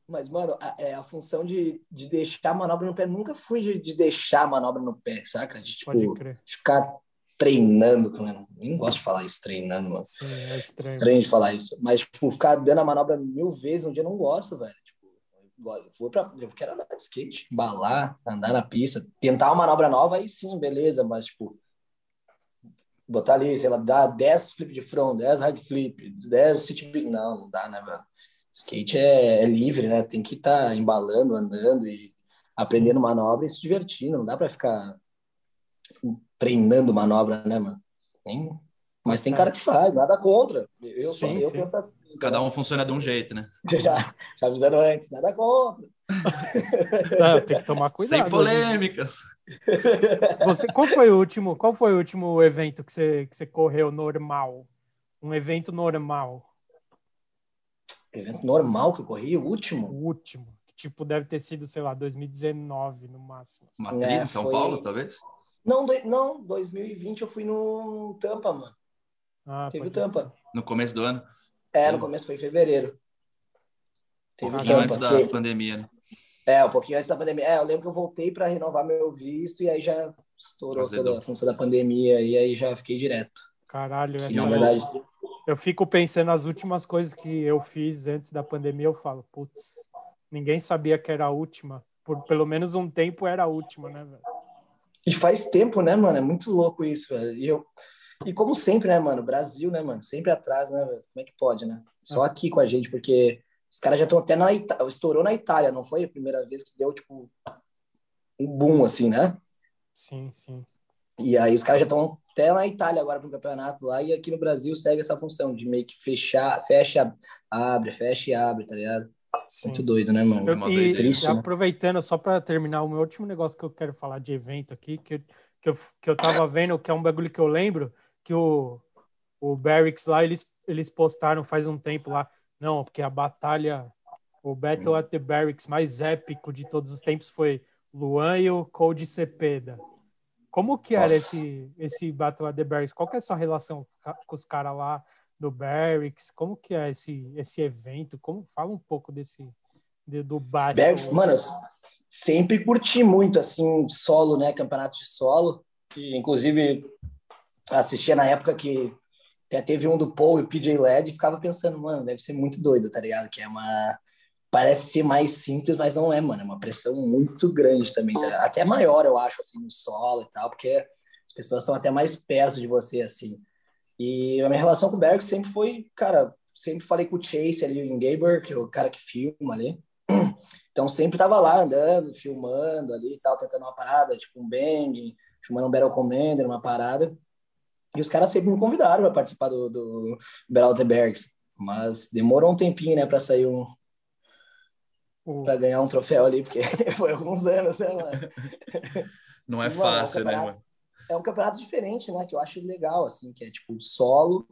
Mas, mano, a, é, a função de, de deixar a manobra no pé, nunca fui de, de deixar a manobra no pé, saca? De, tipo, Pode crer. ficar treinando, né? nem gosto de falar isso, treinando, mano. Sim, é estranho. Estranho de falar isso. Mas, tipo, ficar dando a manobra mil vezes um dia eu não gosto, velho vou pra, eu quero andar de skate, balar, andar na pista, tentar uma manobra nova, aí sim, beleza, mas tipo, botar ali, sei lá, dar 10 flip de front, 10 hard flip, 10 sit não, não dá, né, mano? Skate é, é livre, né? Tem que estar tá embalando, andando e aprendendo sim. manobra e se divertindo, não dá para ficar treinando manobra, né, mano? Nem... Mas tem cara que faz, nada contra. Eu, sim, eu, sim. eu Cada um funciona de um jeito, né? Já, já avisando antes, nada contra. Não, tem que tomar cuidado. Sem polêmicas. Você, qual foi o último? Qual foi o último evento que você, que você correu normal? Um evento normal? Evento normal que eu corri, o último? O último. Tipo, deve ter sido, sei lá, 2019 no máximo. Matriz é, em São foi... Paulo, talvez? Não, do... não, 2020 eu fui no Tampa, mano. Ah, Teve o Tampa. No começo do ano? É, no começo foi em fevereiro. um pouquinho antes da que... pandemia, né? É, um pouquinho antes da pandemia. É, eu lembro que eu voltei para renovar meu visto e aí já estourou toda a função da pandemia e aí já fiquei direto. Caralho, essa Sim, verdade. Eu fico pensando nas últimas coisas que eu fiz antes da pandemia, eu falo, putz, ninguém sabia que era a última. Por pelo menos um tempo era a última, né, velho? E faz tempo, né, mano? É muito louco isso, velho. E eu, e como sempre, né, mano? Brasil, né, mano? Sempre atrás, né? Como é que pode, né? Só é. aqui com a gente, porque os caras já estão até na Itália. Estourou na Itália, não foi a primeira vez que deu, tipo, um boom, assim, né? Sim, sim. E aí os caras já estão até na Itália agora para o campeonato lá, e aqui no Brasil segue essa função de meio que fechar, fecha, abre, fecha e abre, tá ligado? Sim. Muito doido, né, mano? Eu, e, Triste, né? aproveitando, só para terminar, o meu último negócio que eu quero falar de evento aqui, que, que, eu, que eu tava vendo, que é um bagulho que eu lembro, que o, o Barracks lá, eles, eles postaram faz um tempo lá, não, porque a batalha, o Battle at the Barracks mais épico de todos os tempos foi Luan e o Code Cepeda. Como que era esse, esse Battle at the Barracks? Qual que é a sua relação com os caras lá do Barracks? Como que é esse, esse evento? Como Fala um pouco desse de, do Battle. Barracks, mano, sempre curti muito, assim, solo, né, campeonato de solo. E, inclusive, assistia na época que até teve um do Paul e PJ Led e ficava pensando, mano, deve ser muito doido, tá ligado? Que é uma. Parece ser mais simples, mas não é, mano. É uma pressão muito grande também. Tá? Até maior, eu acho, assim, no solo e tal, porque as pessoas estão até mais perto de você, assim. E a minha relação com o Berg sempre foi, cara, sempre falei com o Chase ali em Gaber, que é o cara que filma ali. Então sempre tava lá andando, filmando ali e tal, tentando uma parada, tipo um bang, filmando um Battle Commander, uma parada. E os caras sempre me convidaram para participar do, do Bergs, mas demorou um tempinho, né, para sair um. Uh. para ganhar um troféu ali, porque foi alguns anos, né, mano? Não é fácil, né, mano? É um campeonato diferente, né, que eu acho legal, assim, que é tipo solo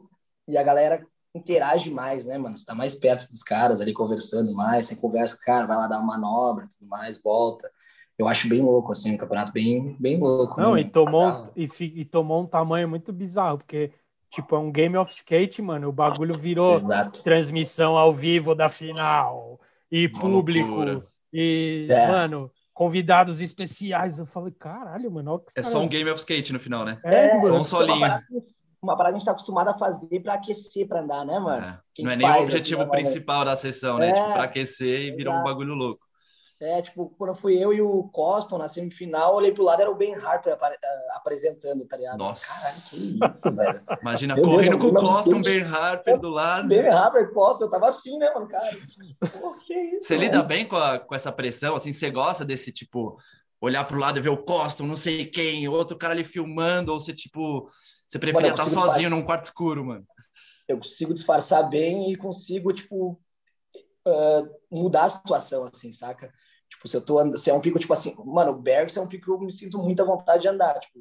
e a galera interage mais, né, mano? Você tá mais perto dos caras ali, conversando mais, você conversa com o cara, vai lá dar uma manobra tudo mais, volta eu acho bem louco, assim, um campeonato bem, bem louco. Não, né? e, tomou, e, e, tomou um tamanho muito bizarro, porque, tipo, é um game of skate, mano, o bagulho virou Exato. transmissão ao vivo da final, e Uma público, loucura. e, é. mano, convidados especiais. Eu falei, caralho, mano. É só um game of skate no final, né? É, só um solinho. Uma parada, que a gente tá acostumado a fazer para aquecer, para andar, né, mano? É. Não é nem o objetivo assim, né, principal da sessão, né? É, tipo, pra aquecer e virou um bagulho louco. É, tipo, quando fui eu e o Coston na semifinal, olhei pro lado, era o Ben Harper eh, apresentando, tá ligado? Nossa. Caralho, que isso, velho. Imagina, Meu correndo Deus, com o Coston, Ben Harper do lado. Ben Harper, Coston, eu tava assim, né, mano, cara? Pô, que isso, Você mano? lida bem com, a, com essa pressão, assim, você gosta desse, tipo, olhar pro lado e ver o Coston, não sei quem, outro cara ali filmando, ou você, tipo, você preferia estar sozinho num quarto escuro, mano? Eu consigo disfarçar bem e consigo, tipo, uh, mudar a situação, assim, saca? Tipo, se eu tô andando, se é um pico, tipo assim, mano, o Bergs é um pico que eu me sinto muita vontade de andar, tipo,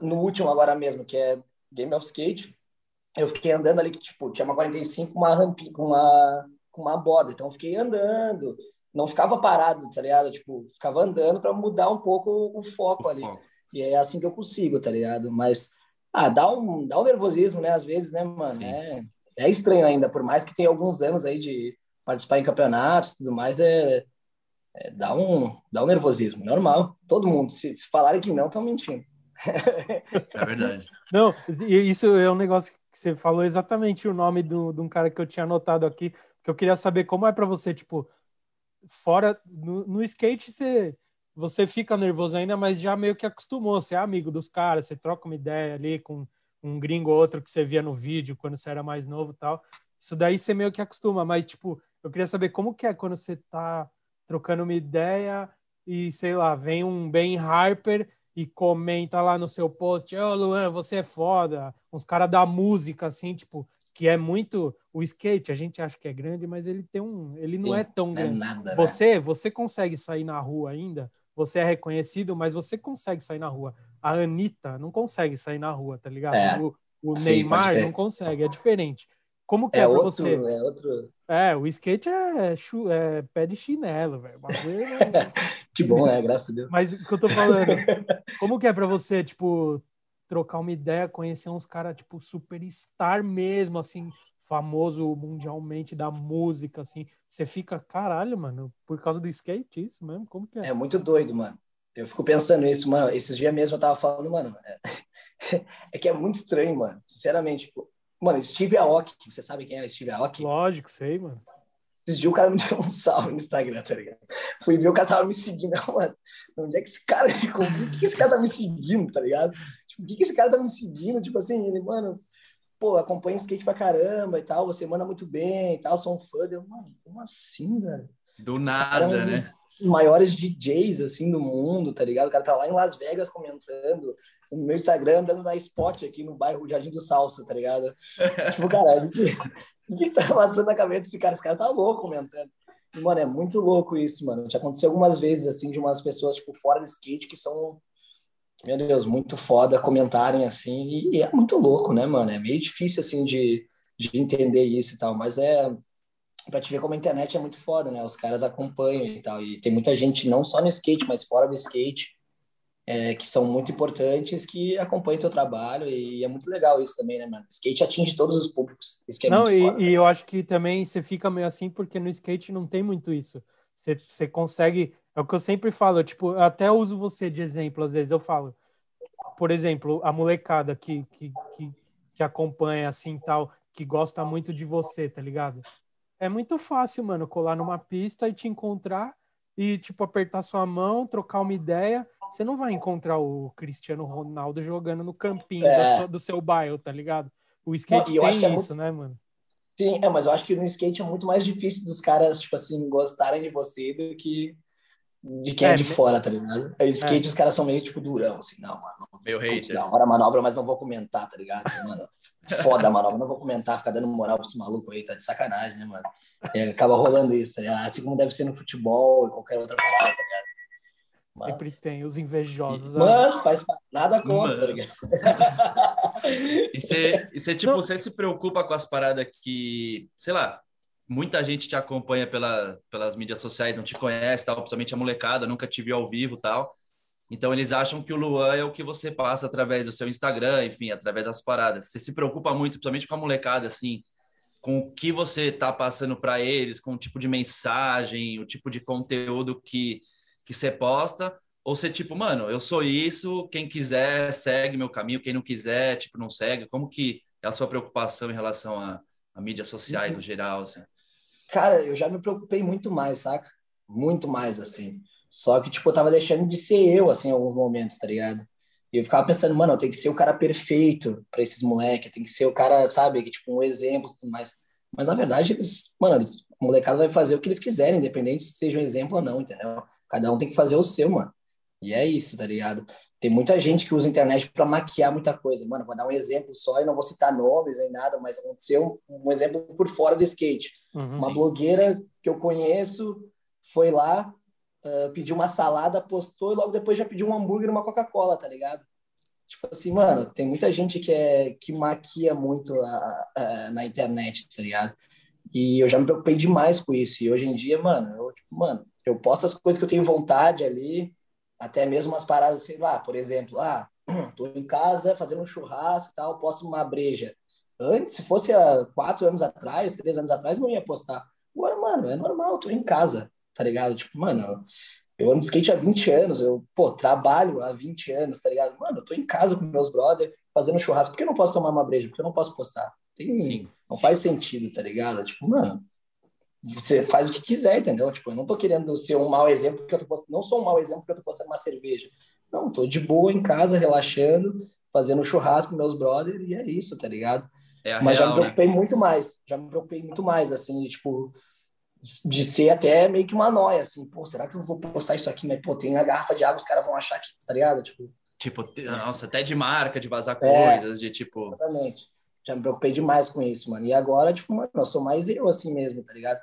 no último agora mesmo, que é Game of Skate, eu fiquei andando ali, que, tipo, tinha uma 45 com uma rampinha, com uma, com uma borda, então eu fiquei andando, não ficava parado, tá ligado? Tipo, ficava andando para mudar um pouco o, foco o ali. Foco. E é assim que eu consigo, tá ligado? Mas, ah, dá um, dá um nervosismo, né, às vezes, né, mano? É, é estranho ainda, por mais que tenha alguns anos aí de participar em campeonatos e tudo mais, é, é, dá, um, dá um nervosismo, normal. Todo mundo, se, se falarem que não, estão mentindo. É verdade. Não, isso é um negócio que você falou exatamente o nome do, de um cara que eu tinha anotado aqui, que eu queria saber como é para você, tipo, fora no, no, skate você você fica nervoso ainda, mas já meio que acostumou, você é amigo dos caras, você troca uma ideia ali com um gringo ou outro que você via no vídeo quando você era mais novo, tal. Isso daí você meio que acostuma, mas tipo, eu queria saber como que é quando você tá trocando uma ideia e, sei lá, vem um Ben Harper e comenta lá no seu post, ô oh, Luan, você é foda. Uns caras da música, assim, tipo, que é muito o skate, a gente acha que é grande, mas ele tem um, ele não Sim, é tão não grande. É nada, né? você, né? você consegue sair na rua ainda, você é reconhecido, mas você consegue sair na rua. A Anitta não consegue sair na rua, tá ligado? É. O, o Sim, Neymar não consegue, é diferente. Como que é, é pra outro, você? É, outro... é, o skate é, chu... é pé de chinelo, velho. É... que bom, é, graças a Deus. Mas o que eu tô falando, como que é pra você, tipo, trocar uma ideia, conhecer uns caras, tipo, superstar mesmo, assim, famoso mundialmente da música, assim. Você fica, caralho, mano, por causa do skate, isso mesmo? Como que é? É muito doido, mano. Eu fico pensando nisso, mano. Esses dias mesmo eu tava falando, mano, é, é que é muito estranho, mano. Sinceramente, tipo, Mano, Steve Aoki, você sabe quem é Steve Aoki? Lógico, sei, mano. Esses dias o cara me deu um salve no Instagram, tá ligado? Fui ver o cara tava me seguindo. Não, mano, onde é que esse cara ficou? Por que esse cara tá me seguindo, tá ligado? Tipo, por que esse cara tá me seguindo? Tipo assim, ele, mano, pô, acompanha skate pra caramba e tal, você manda muito bem e tal, sou um fã. Eu, mano, como assim, velho? Do nada, um né? Os maiores DJs, assim, do mundo, tá ligado? O cara tá lá em Las Vegas comentando, no meu Instagram andando na spot aqui no bairro Jardim do Salsa, tá ligado? tipo, cara, o que, o que tá passando na cabeça desse cara? Esse cara tá louco comentando. E, mano, é muito louco isso, mano. Já aconteceu algumas vezes, assim, de umas pessoas, tipo, fora do skate que são, meu Deus, muito foda comentarem, assim, e, e é muito louco, né, mano? É meio difícil, assim, de, de entender isso e tal, mas é pra te ver como a internet é muito foda, né? Os caras acompanham e tal, e tem muita gente, não só no skate, mas fora do skate, é, que são muito importantes, que acompanham o teu trabalho e é muito legal isso também, né, mano? Skate atinge todos os públicos. Isso que é não, e, foda, e eu acho que também você fica meio assim porque no skate não tem muito isso. Você, você consegue, é o que eu sempre falo, eu, tipo, eu até uso você de exemplo às vezes, eu falo, por exemplo, a molecada que, que, que, que acompanha assim tal, que gosta muito de você, tá ligado? É muito fácil, mano, colar numa pista e te encontrar e, tipo, apertar sua mão, trocar uma ideia. Você não vai encontrar o Cristiano Ronaldo jogando no campinho é. sua, do seu bairro, tá ligado? O skate não, tem é isso, muito... né, mano? Sim, é, mas eu acho que no skate é muito mais difícil dos caras, tipo assim, gostarem de você do que de quem é, é de fora, tá ligado? O skate, é. os caras são meio, tipo, durão, assim, não, mano. Meu hater. Da hora a manobra, mas não vou comentar, tá ligado? Mano, foda a manobra, não vou comentar, ficar dando moral pra esse maluco aí, tá de sacanagem, né, mano? E acaba rolando isso, tá assim como deve ser no futebol e qualquer outra parada, tá ligado? Mas... Sempre tem os invejosos. Mas faz nada contra, tá ligado? e você, tipo, você se preocupa com as paradas que, sei lá, muita gente te acompanha pela, pelas mídias sociais, não te conhece, tal, principalmente a molecada, nunca te viu ao vivo, tal. Então eles acham que o Luan é o que você passa através do seu Instagram, enfim, através das paradas. Você se preocupa muito, principalmente com a molecada, assim, com o que você tá passando para eles, com o tipo de mensagem, o tipo de conteúdo que que você posta, ou você tipo, mano, eu sou isso, quem quiser segue meu caminho, quem não quiser, tipo, não segue. Como que é a sua preocupação em relação a, a mídias sociais no geral, assim? Cara, eu já me preocupei muito mais, saca? Muito mais, assim. Só que, tipo, eu tava deixando de ser eu, assim, em alguns momentos, tá ligado? E eu ficava pensando, mano, eu tenho que ser o cara perfeito para esses moleques, tem que ser o cara, sabe, que, tipo, um exemplo e tudo mais. Mas, na verdade, eles, mano, eles, o molecado vai fazer o que eles quiserem, independente se seja um exemplo ou não, entendeu? Cada um tem que fazer o seu, mano. E é isso, tá ligado? Tem muita gente que usa a internet para maquiar muita coisa. Mano, vou dar um exemplo só e não vou citar nomes nem nada, mas aconteceu um, exemplo por fora do skate. Uhum, uma sim. blogueira que eu conheço foi lá, uh, pediu uma salada, postou e logo depois já pediu um hambúrguer e uma Coca-Cola, tá ligado? Tipo assim, mano, tem muita gente que, é, que maquia muito a, a, na internet, tá ligado? E eu já me preocupei demais com isso. E hoje em dia, mano, eu, tipo, mano, eu posto as coisas que eu tenho vontade ali, até mesmo as paradas, sei lá, por exemplo, ah, tô em casa fazendo um churrasco e tal, posto uma breja. Antes, se fosse há quatro anos atrás, três anos atrás, não ia postar. Agora, mano, é normal, tô em casa, tá ligado? Tipo, mano, eu ando de skate há 20 anos, eu, pô, trabalho há 20 anos, tá ligado? Mano, eu tô em casa com meus brothers, fazendo churrasco. Por que eu não posso tomar uma breja? Porque eu não posso postar. Tem, Sim. Não faz sentido, tá ligado? Tipo, mano, você faz o que quiser, entendeu? Tipo, eu não tô querendo ser um mau exemplo porque eu tô postando, não sou um mau exemplo porque eu tô postando uma cerveja. Não, tô de boa em casa, relaxando, fazendo churrasco com meus brothers e é isso, tá ligado? É Mas real, já me né? preocupei né? muito mais, já me preocupei muito mais, assim, tipo, de ser até meio que uma noia, assim, pô, será que eu vou postar isso aqui? Mas, pô, tem a garrafa de água, os caras vão achar que, tá ligado? Tipo, tipo, nossa, até de marca, de vazar é, coisas, de tipo. Exatamente. Já me preocupei demais com isso, mano. E agora, tipo, mano, eu sou mais eu assim mesmo, tá ligado?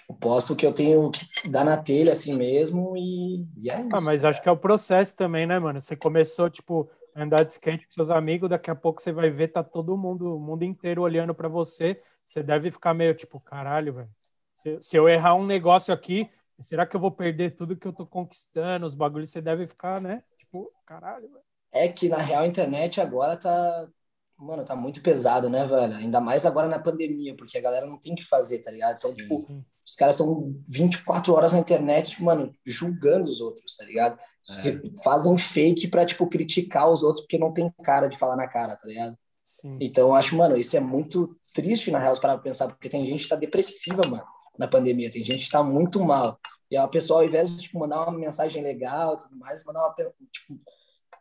Tipo, posto o que eu tenho que dar na telha assim mesmo e, e é ah, isso. Ah, mas acho que é o processo também, né, mano? Você começou, tipo, a andar de skate com seus amigos, daqui a pouco você vai ver, tá todo mundo, o mundo inteiro olhando para você. Você deve ficar meio tipo, caralho, velho se, se eu errar um negócio aqui, será que eu vou perder tudo que eu tô conquistando? Os bagulhos você deve ficar, né? Tipo, caralho, velho. É que na real a internet agora tá. Mano, tá muito pesado, né, velho? Ainda mais agora na pandemia, porque a galera não tem o que fazer, tá ligado? Então, sim, tipo, sim. os caras estão 24 horas na internet, mano, julgando os outros, tá ligado? É. Fazem fake pra, tipo, criticar os outros porque não tem cara de falar na cara, tá ligado? Sim. Então, eu acho, mano, isso é muito triste, na real, para pensar, porque tem gente que tá depressiva, mano na pandemia. Tem gente que está muito mal. E a pessoa, ao invés de tipo, mandar uma mensagem legal e tudo mais, mandar uma. Tipo,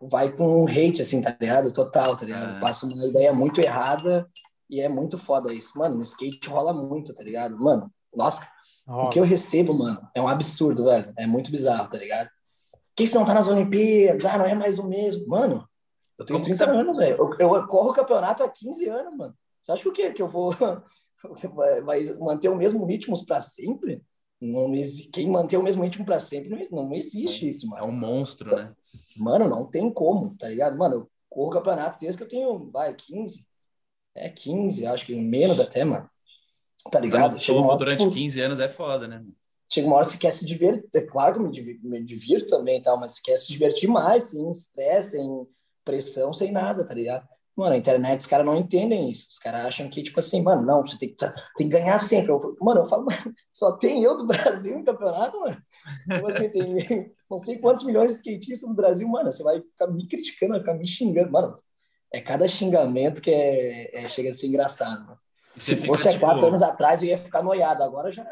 vai com um hate, assim, tá ligado? Total, tá ligado? É. Passa uma ideia muito errada e é muito foda isso. Mano, no skate rola muito, tá ligado? Mano, nossa, oh. o que eu recebo, mano, é um absurdo, velho. É muito bizarro, tá ligado? Por que você não tá nas Olimpíadas? Ah, não é mais o mesmo. Mano, eu tenho Como 30 você... anos, velho. Eu, eu corro o campeonato há 15 anos, mano. Você acha que o quê? Que eu vou vai manter o mesmo ritmo para sempre? Não, quem manter o mesmo ritmo para sempre não, não existe isso, mano. É um monstro, né? Mano, não tem como, tá ligado? Mano, eu corro campeonato desde que eu tenho, vai, 15. É 15, acho que menos até, mano. Tá ligado? Chega hora, durante tipo, 15 anos é foda, né? Chega uma hora que você quer se divertir. É claro que eu me divirto, me divirto também e tal, mas você quer se divertir mais, sem estresse, sem pressão, sem nada, tá ligado? Mano, a internet, os caras não entendem isso. Os caras acham que, tipo assim, mano, não, você tem que, tá, tem que ganhar sempre. Eu, mano, eu falo, mano, só tem eu do Brasil em campeonato, mano. Tipo assim, tem não sei quantos milhões de skatistas no Brasil, mano. Você vai ficar me criticando, vai ficar me xingando. Mano, é cada xingamento que é, é chega a ser engraçado, mano. Se fica, fosse há quatro tipo, anos atrás, eu ia ficar noiado. Agora já.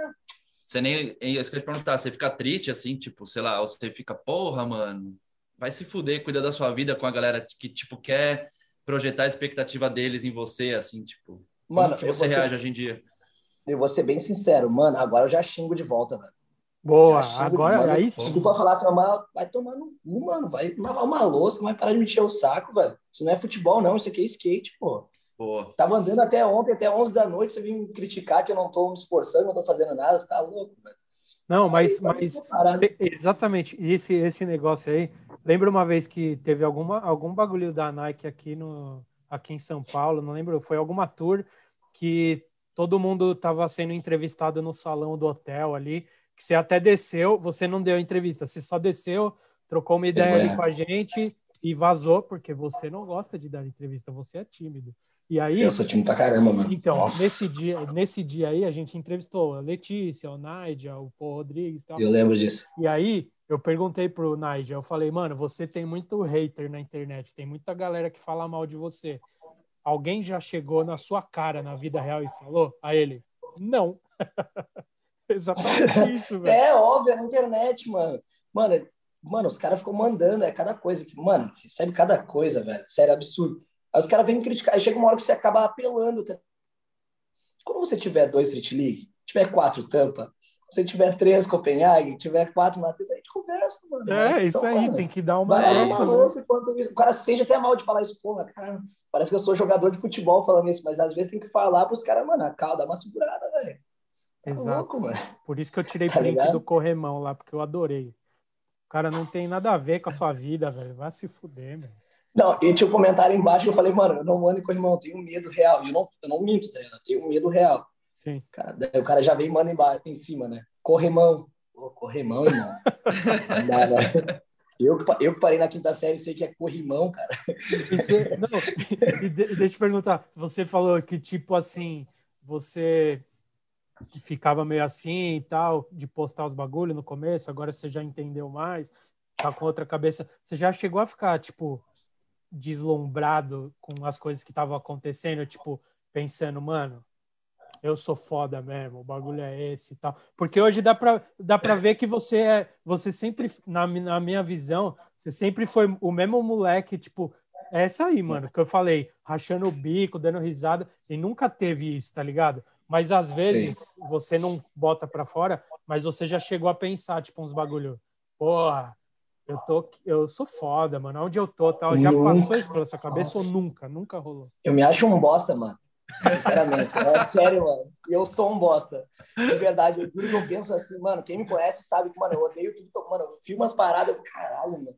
Você nem. É isso que eu ia te perguntar. Você fica triste assim, tipo, sei lá, ou você fica, porra, mano, vai se fuder, cuida da sua vida com a galera que, tipo, quer projetar a expectativa deles em você, assim, tipo, mano, como que você reage ser, hoje em dia? Eu vou ser bem sincero, mano, agora eu já xingo de volta, velho. Boa, agora mano, aí sim. Desculpa falar que vai tomar no cu, mano, vai lavar uma louça, não vai parar de me encher o saco, velho. Isso não é futebol, não, isso aqui é skate, pô. Boa. Tava andando até ontem, até 11 da noite, você vem me criticar que eu não tô me esforçando, não tô fazendo nada, você tá louco, velho. Não, mas, mas exatamente, esse, esse negócio aí, Lembro uma vez que teve alguma, algum bagulho da Nike aqui, no, aqui em São Paulo, não lembro, foi alguma tour que todo mundo estava sendo entrevistado no salão do hotel ali, que você até desceu, você não deu entrevista, você só desceu, trocou uma ideia é. ali com a gente e vazou, porque você não gosta de dar entrevista, você é tímido. E aí. Eu sou tímido pra caramba, mano. Então, nesse dia, nesse dia aí, a gente entrevistou a Letícia, o Nádia, o Paul Rodrigues e tal. Eu lembro disso. E aí, eu perguntei pro Nigel, eu falei, mano, você tem muito hater na internet, tem muita galera que fala mal de você. Alguém já chegou na sua cara na vida real e falou? A ele, não. Exatamente isso, velho. É óbvio, é na internet, mano. Mano, mano, os caras ficam mandando, é cada coisa que, mano, recebe cada coisa, velho. Sério, absurdo. Aí os caras vêm criticar, aí chega uma hora que você acaba apelando. Tá? Quando você tiver dois Street League, tiver quatro tampa, se tiver três Copenhague, tiver quatro Matheus, a gente conversa, mano. É, então, isso aí, mano, tem que dar uma. Vai, essa, né? O cara se sente até mal de falar isso, porra, cara. Parece que eu sou jogador de futebol falando isso, mas às vezes tem que falar pros caras, mano, a calma, dá uma segurada, velho. Tá Exato. Louco, mano. Por isso que eu tirei tá print ligado? do corremão lá, porque eu adorei. O cara não tem nada a ver com a sua vida, velho. Vai se fuder, velho. Não, e tinha um comentário embaixo que eu falei, mano, eu não ando em corrimão, eu tenho medo real. E eu não, eu não minto, tá Eu tenho medo real. Sim. Cara, o cara já vem e manda embaixo, em cima, né? Corrimão. Pô, corrimão, irmão. Né? Eu, eu que parei na quinta série sei que é corrimão, cara. Você, não, e de, deixa eu te perguntar, você falou que, tipo assim, você ficava meio assim e tal, de postar os bagulho no começo, agora você já entendeu mais, tá com outra cabeça. Você já chegou a ficar, tipo, deslumbrado com as coisas que estavam acontecendo, tipo, pensando, mano, eu sou foda mesmo, o bagulho é esse e tal. Porque hoje dá pra, dá pra ver que você é, você sempre, na, na minha visão, você sempre foi o mesmo moleque, tipo, é essa aí, mano, que eu falei, rachando o bico, dando risada, e nunca teve isso, tá ligado? Mas às vezes Sim. você não bota pra fora, mas você já chegou a pensar, tipo, uns bagulho, porra, eu tô, eu sou foda, mano. Onde eu tô, tal. Já passou isso pela sua cabeça Nossa. ou nunca? Nunca rolou. Eu me acho um bosta, mano. Sinceramente. é sério, mano. Eu sou um bosta. De verdade, eu juro que eu penso assim, mano. Quem me conhece sabe que, mano, eu odeio tudo mano, eu filmo as paradas, eu, caralho, mano.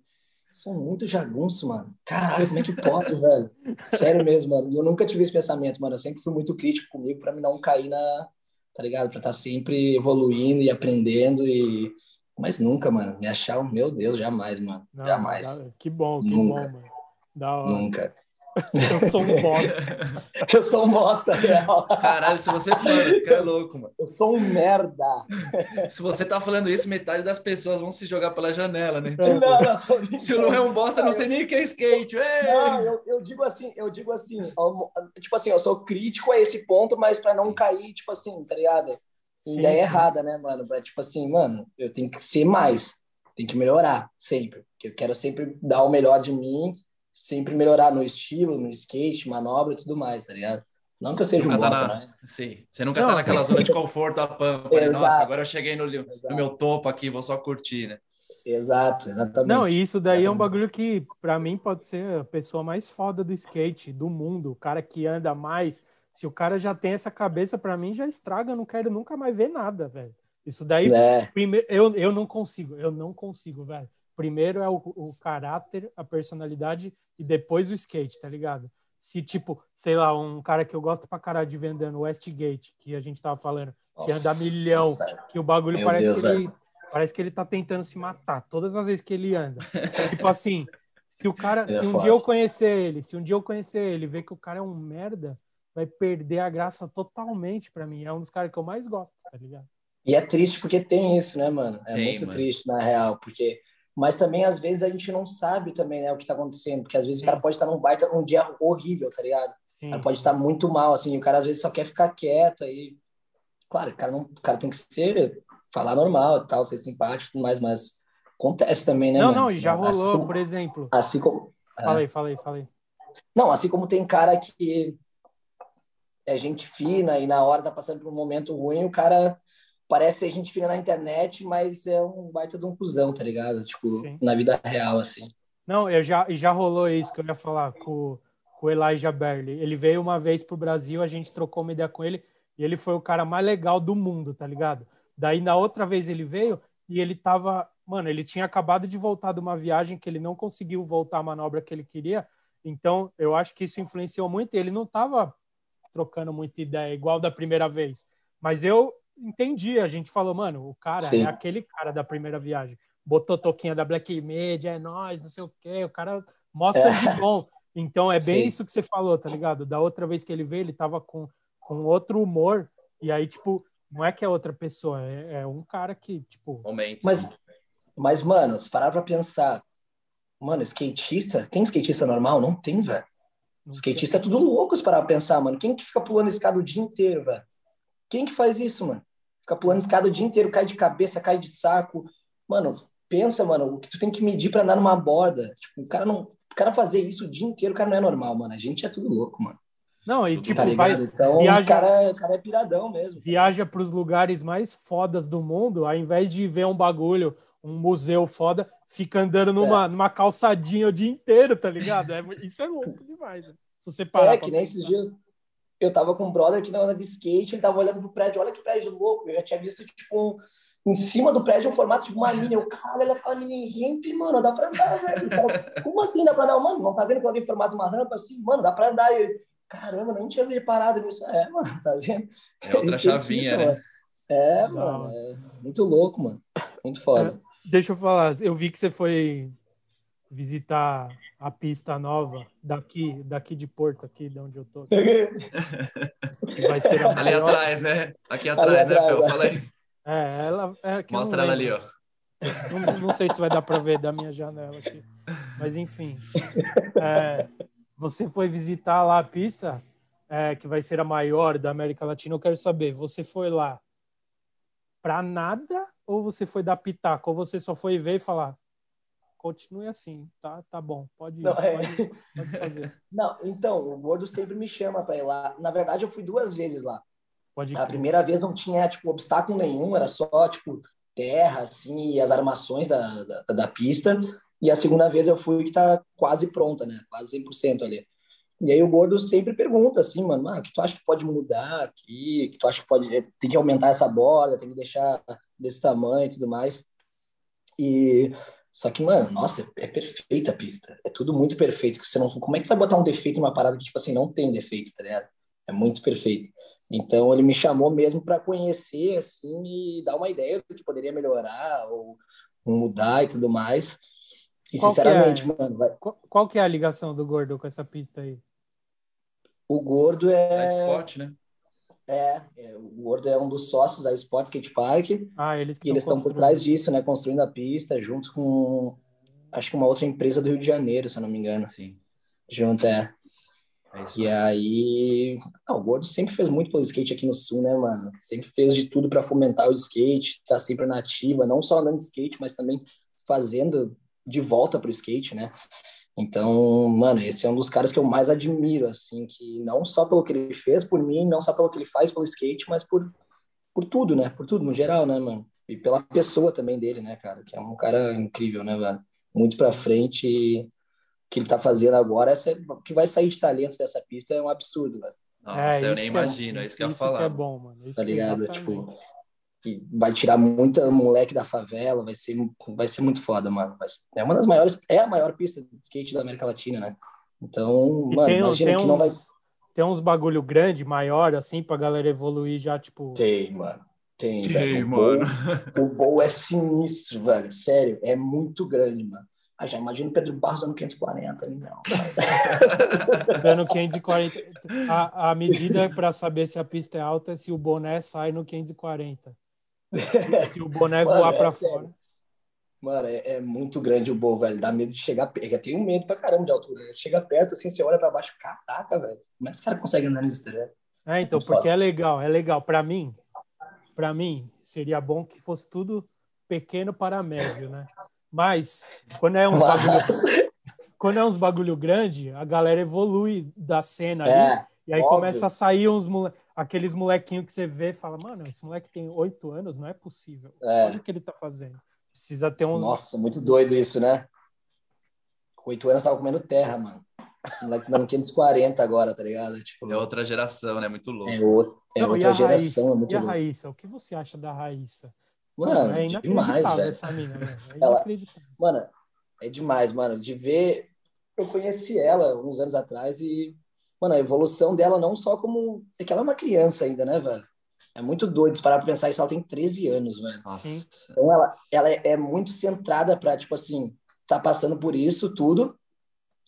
Sou muito jagunço, mano. Caralho, como é que pode, velho? Sério mesmo, mano. Eu nunca tive esse pensamento, mano. Eu sempre fui muito crítico comigo pra me não cair na. Tá ligado? Pra estar tá sempre evoluindo e aprendendo e mas nunca, mano. Me achar, meu Deus, jamais, mano. Não, jamais. Que bom, que nunca. bom, mano. Da hora. Nunca. Eu sou um bosta. eu sou um bosta, real. Caralho, se você. Mano, que é louco, mano. Eu sou um merda. Se você tá falando isso, metade das pessoas vão se jogar pela janela, né? Tipo, não, não, se o Lu é um bosta, não sei nem o que é skate. Ei! Não, eu, eu digo assim, eu digo assim, tipo assim, eu sou crítico a esse ponto, mas pra não cair, tipo assim, tá ligado? sim, ideia sim. errada, né, mano? Pra, tipo assim, mano, eu tenho que ser mais, tenho que melhorar sempre. Porque eu quero sempre dar o melhor de mim, sempre melhorar no estilo, no skate, manobra e tudo mais, tá ligado? Não que eu seja um tá na... né? Sim, você nunca tá Não. tá naquela zona de conforto, a pampa. Né? Nossa, agora eu cheguei no, no meu topo aqui, vou só curtir, né? Exato, exatamente. Não, e isso daí exatamente. é um bagulho que, para mim, pode ser a pessoa mais foda do skate, do mundo, o cara que anda mais, se o cara já tem essa cabeça, para mim já estraga, eu não quero nunca mais ver nada, velho. Isso daí, é. primeiro, eu, eu não consigo, eu não consigo, velho. Primeiro é o, o caráter, a personalidade e depois o skate, tá ligado? Se, tipo, sei lá, um cara que eu gosto pra caralho de vender no Westgate, que a gente tava falando, Nossa, que anda milhão, que o bagulho parece Deus, que ele parece que ele tá tentando se matar todas as vezes que ele anda. tipo assim, se o cara, é se um dia eu conhecer ele, se um dia eu conhecer ele, ver que o cara é um merda, vai perder a graça totalmente para mim. É um dos caras que eu mais gosto, tá ligado? E é triste porque tem isso, né, mano? É tem, muito mano. triste, na real, porque. Mas também, às vezes, a gente não sabe também né, o que tá acontecendo, porque às vezes sim. o cara pode estar num baita um dia horrível, tá ligado? Sim, o cara pode sim. estar muito mal, assim, o cara às vezes só quer ficar quieto aí. Claro, o cara, não, o cara tem que ser, falar normal tal, ser simpático e tudo mais, mas acontece também, né? Não, mano? não, e já rolou, assim como, por exemplo. Assim como. Falei, é. falei, falei. Não, assim como tem cara que é gente fina e na hora tá passando por um momento ruim, o cara parece ser gente fina na internet, mas é um baita de um cuzão, tá ligado? Tipo, Sim. na vida real, assim. Não, eu já, já rolou isso que eu ia falar com, com o Elijah Berli. Ele veio uma vez pro Brasil, a gente trocou uma ideia com ele e ele foi o cara mais legal do mundo, tá ligado? Daí na outra vez ele veio e ele tava, mano, ele tinha acabado de voltar de uma viagem que ele não conseguiu voltar a manobra que ele queria. Então, eu acho que isso influenciou muito. Ele não tava trocando muita ideia, igual da primeira vez. Mas eu entendi, a gente falou, mano, o cara Sim. é aquele cara da primeira viagem. Botou toquinha da Black Media, é nós, não sei o quê, o cara mostra é. de bom. Então é bem Sim. isso que você falou, tá ligado? Da outra vez que ele veio, ele tava com, com outro humor, e aí, tipo, não é que é outra pessoa, é, é um cara que, tipo. Momento. Mas, mas, mano, se parar pra pensar, mano, skatista, tem skatista normal? Não tem, velho. Skatista é tudo louco para pensar, mano. Quem que fica pulando escada o dia inteiro, velho? Quem que faz isso, mano? Fica pulando escada o dia inteiro, cai de cabeça, cai de saco. Mano, pensa, mano, o que tu tem que medir para andar numa borda. Tipo, o cara não, o cara fazer isso o dia inteiro, o cara não é normal, mano. A gente é tudo louco, mano. Não, e tipo, tá vai, então, viaja, o cara, o cara é piradão mesmo. Viaja para os lugares mais fodas do mundo, ao invés de ver um bagulho, um museu foda, fica andando numa, é. numa calçadinha o dia inteiro, tá ligado? É, isso é louco demais. Né? Se você parar. É, que nem esses dias eu tava com um brother que não anda de skate, ele tava olhando pro prédio, olha que prédio louco. Eu já tinha visto, tipo, um, em cima do prédio um formato tipo uma mini. Eu, caralho, olha aquela mini ramp, mano, dá pra andar, velho. Como assim dá pra andar? Mano, não tá vendo que alguém formato uma rampa assim? Mano, dá pra andar. E caramba, nem tinha reparado nisso. É, mano, tá vendo? É outra chavinha, né? Mano. É, mano, é muito louco, mano. Muito foda. É, deixa eu falar, eu vi que você foi visitar a pista nova daqui, daqui de Porto, aqui de onde eu tô. vai ser ali atrás, né? Aqui atrás, ali né, Fel? Fala aí. É, ela. É, Mostra ela ali, ó. Não, não, sei se vai dar para ver da minha janela aqui. Mas enfim. É, você foi visitar lá a pista, é, que vai ser a maior da América Latina. Eu quero saber, você foi lá para nada ou você foi dar pitaco? Ou você só foi ver e falar, continue assim, tá? Tá bom, pode ir, não, é... pode, pode, fazer. Não, então, o Gordo sempre me chama para ir lá. Na verdade, eu fui duas vezes lá. Pode a primeira vez não tinha, tipo, obstáculo nenhum, era só, tipo, terra, assim, e as armações da, da, da pista. E a segunda vez eu fui que tá quase pronta, né? Quase 100% ali. E aí o Gordo sempre pergunta assim, mano, ah, o que tu acha que pode mudar aqui? O que tu acha que pode... Tem que aumentar essa borda, tem que deixar desse tamanho e tudo mais. E... Só que, mano, nossa, é perfeita a pista. É tudo muito perfeito. Você não, como é que vai botar um defeito numa parada que, tipo assim, não tem defeito, tá ligado? É muito perfeito. Então, ele me chamou mesmo para conhecer, assim, e dar uma ideia do que poderia melhorar ou mudar e tudo mais. E qual sinceramente, é, mano. Vai... Qual, qual, que é a ligação do gordo com essa pista aí? O gordo é. Da Spot, né? É, é, o gordo é um dos sócios da Spot Skate Park. Ah, eles que eles estão por trás disso, né? Construindo a pista junto com acho que uma outra empresa do Rio de Janeiro, se eu não me engano. Sim. Junto, é. é e aí, ah, o Gordo sempre fez muito pelo skate aqui no Sul, né, mano? Sempre fez de tudo para fomentar o skate, tá sempre na ativa, não só andando de skate, mas também fazendo de volta pro skate, né? Então, mano, esse é um dos caras que eu mais admiro, assim, que não só pelo que ele fez por mim, não só pelo que ele faz pelo skate, mas por, por tudo, né? Por tudo, no geral, né, mano? E pela pessoa também dele, né, cara? Que é um cara incrível, né, velho? Muito pra frente e o que ele tá fazendo agora, essa, o que vai sair de talento dessa pista é um absurdo, velho. Nossa, é, eu nem é imagino, é, isso que eu ia falar. Isso que é bom, mano. Isso tá ligado? Tipo, que vai tirar muita moleque da favela, vai ser, vai ser muito foda, mano. é uma das maiores, é a maior pista de skate da América Latina, né? Então, e mano, tem, imagina tem que uns, não vai. Tem uns bagulho grande, maior, assim, pra galera evoluir já, tipo. Tem, mano. Tem, tem velho. mano. O Bowl é sinistro, velho. Sério, é muito grande, mano. Ah, já imagina o Pedro Barros dando 540 ali, não. dando 540. A, a medida para saber se a pista é alta é se o boné sai no 540. Se, se o boné Mano, voar é para fora. Mano, é, é, muito grande o bowl, velho. Dá medo de chegar perto. Eu tenho medo pra caramba de altura. Chega perto, assim, você olha pra baixo, caraca, velho. Como é que esse cara consegue andar nisso, né? É, então, muito porque foda. é legal, é legal. Pra mim, pra mim, seria bom que fosse tudo pequeno para médio, né? Mas, quando é um Mas... bagulho, quando é uns bagulho grande, a galera evolui da cena é, ali. E aí óbvio. começa a sair uns moleques aqueles molequinhos que você vê e fala, mano, esse moleque tem oito anos, não é possível. É. Olha o que ele tá fazendo. Precisa ter uns. Nossa, muito doido isso, né? Com oito anos tava comendo terra, mano. Esse moleque dando 540 agora, tá ligado? Tipo, é outra geração, né? Muito louco. É, outro, é não, outra geração, é muito E a louco. Raíssa? O que você acha da Raíssa? Mano, é demais, velho. essa mina, velho. É ela... Mano, é demais, mano. De ver... Eu conheci ela uns anos atrás e mano, a evolução dela não só como. É que ela é uma criança ainda, né, velho? É muito doido parar pra pensar isso. Ela tem 13 anos, velho. Sim. Então ela, ela é, é muito centrada pra, tipo assim, tá passando por isso tudo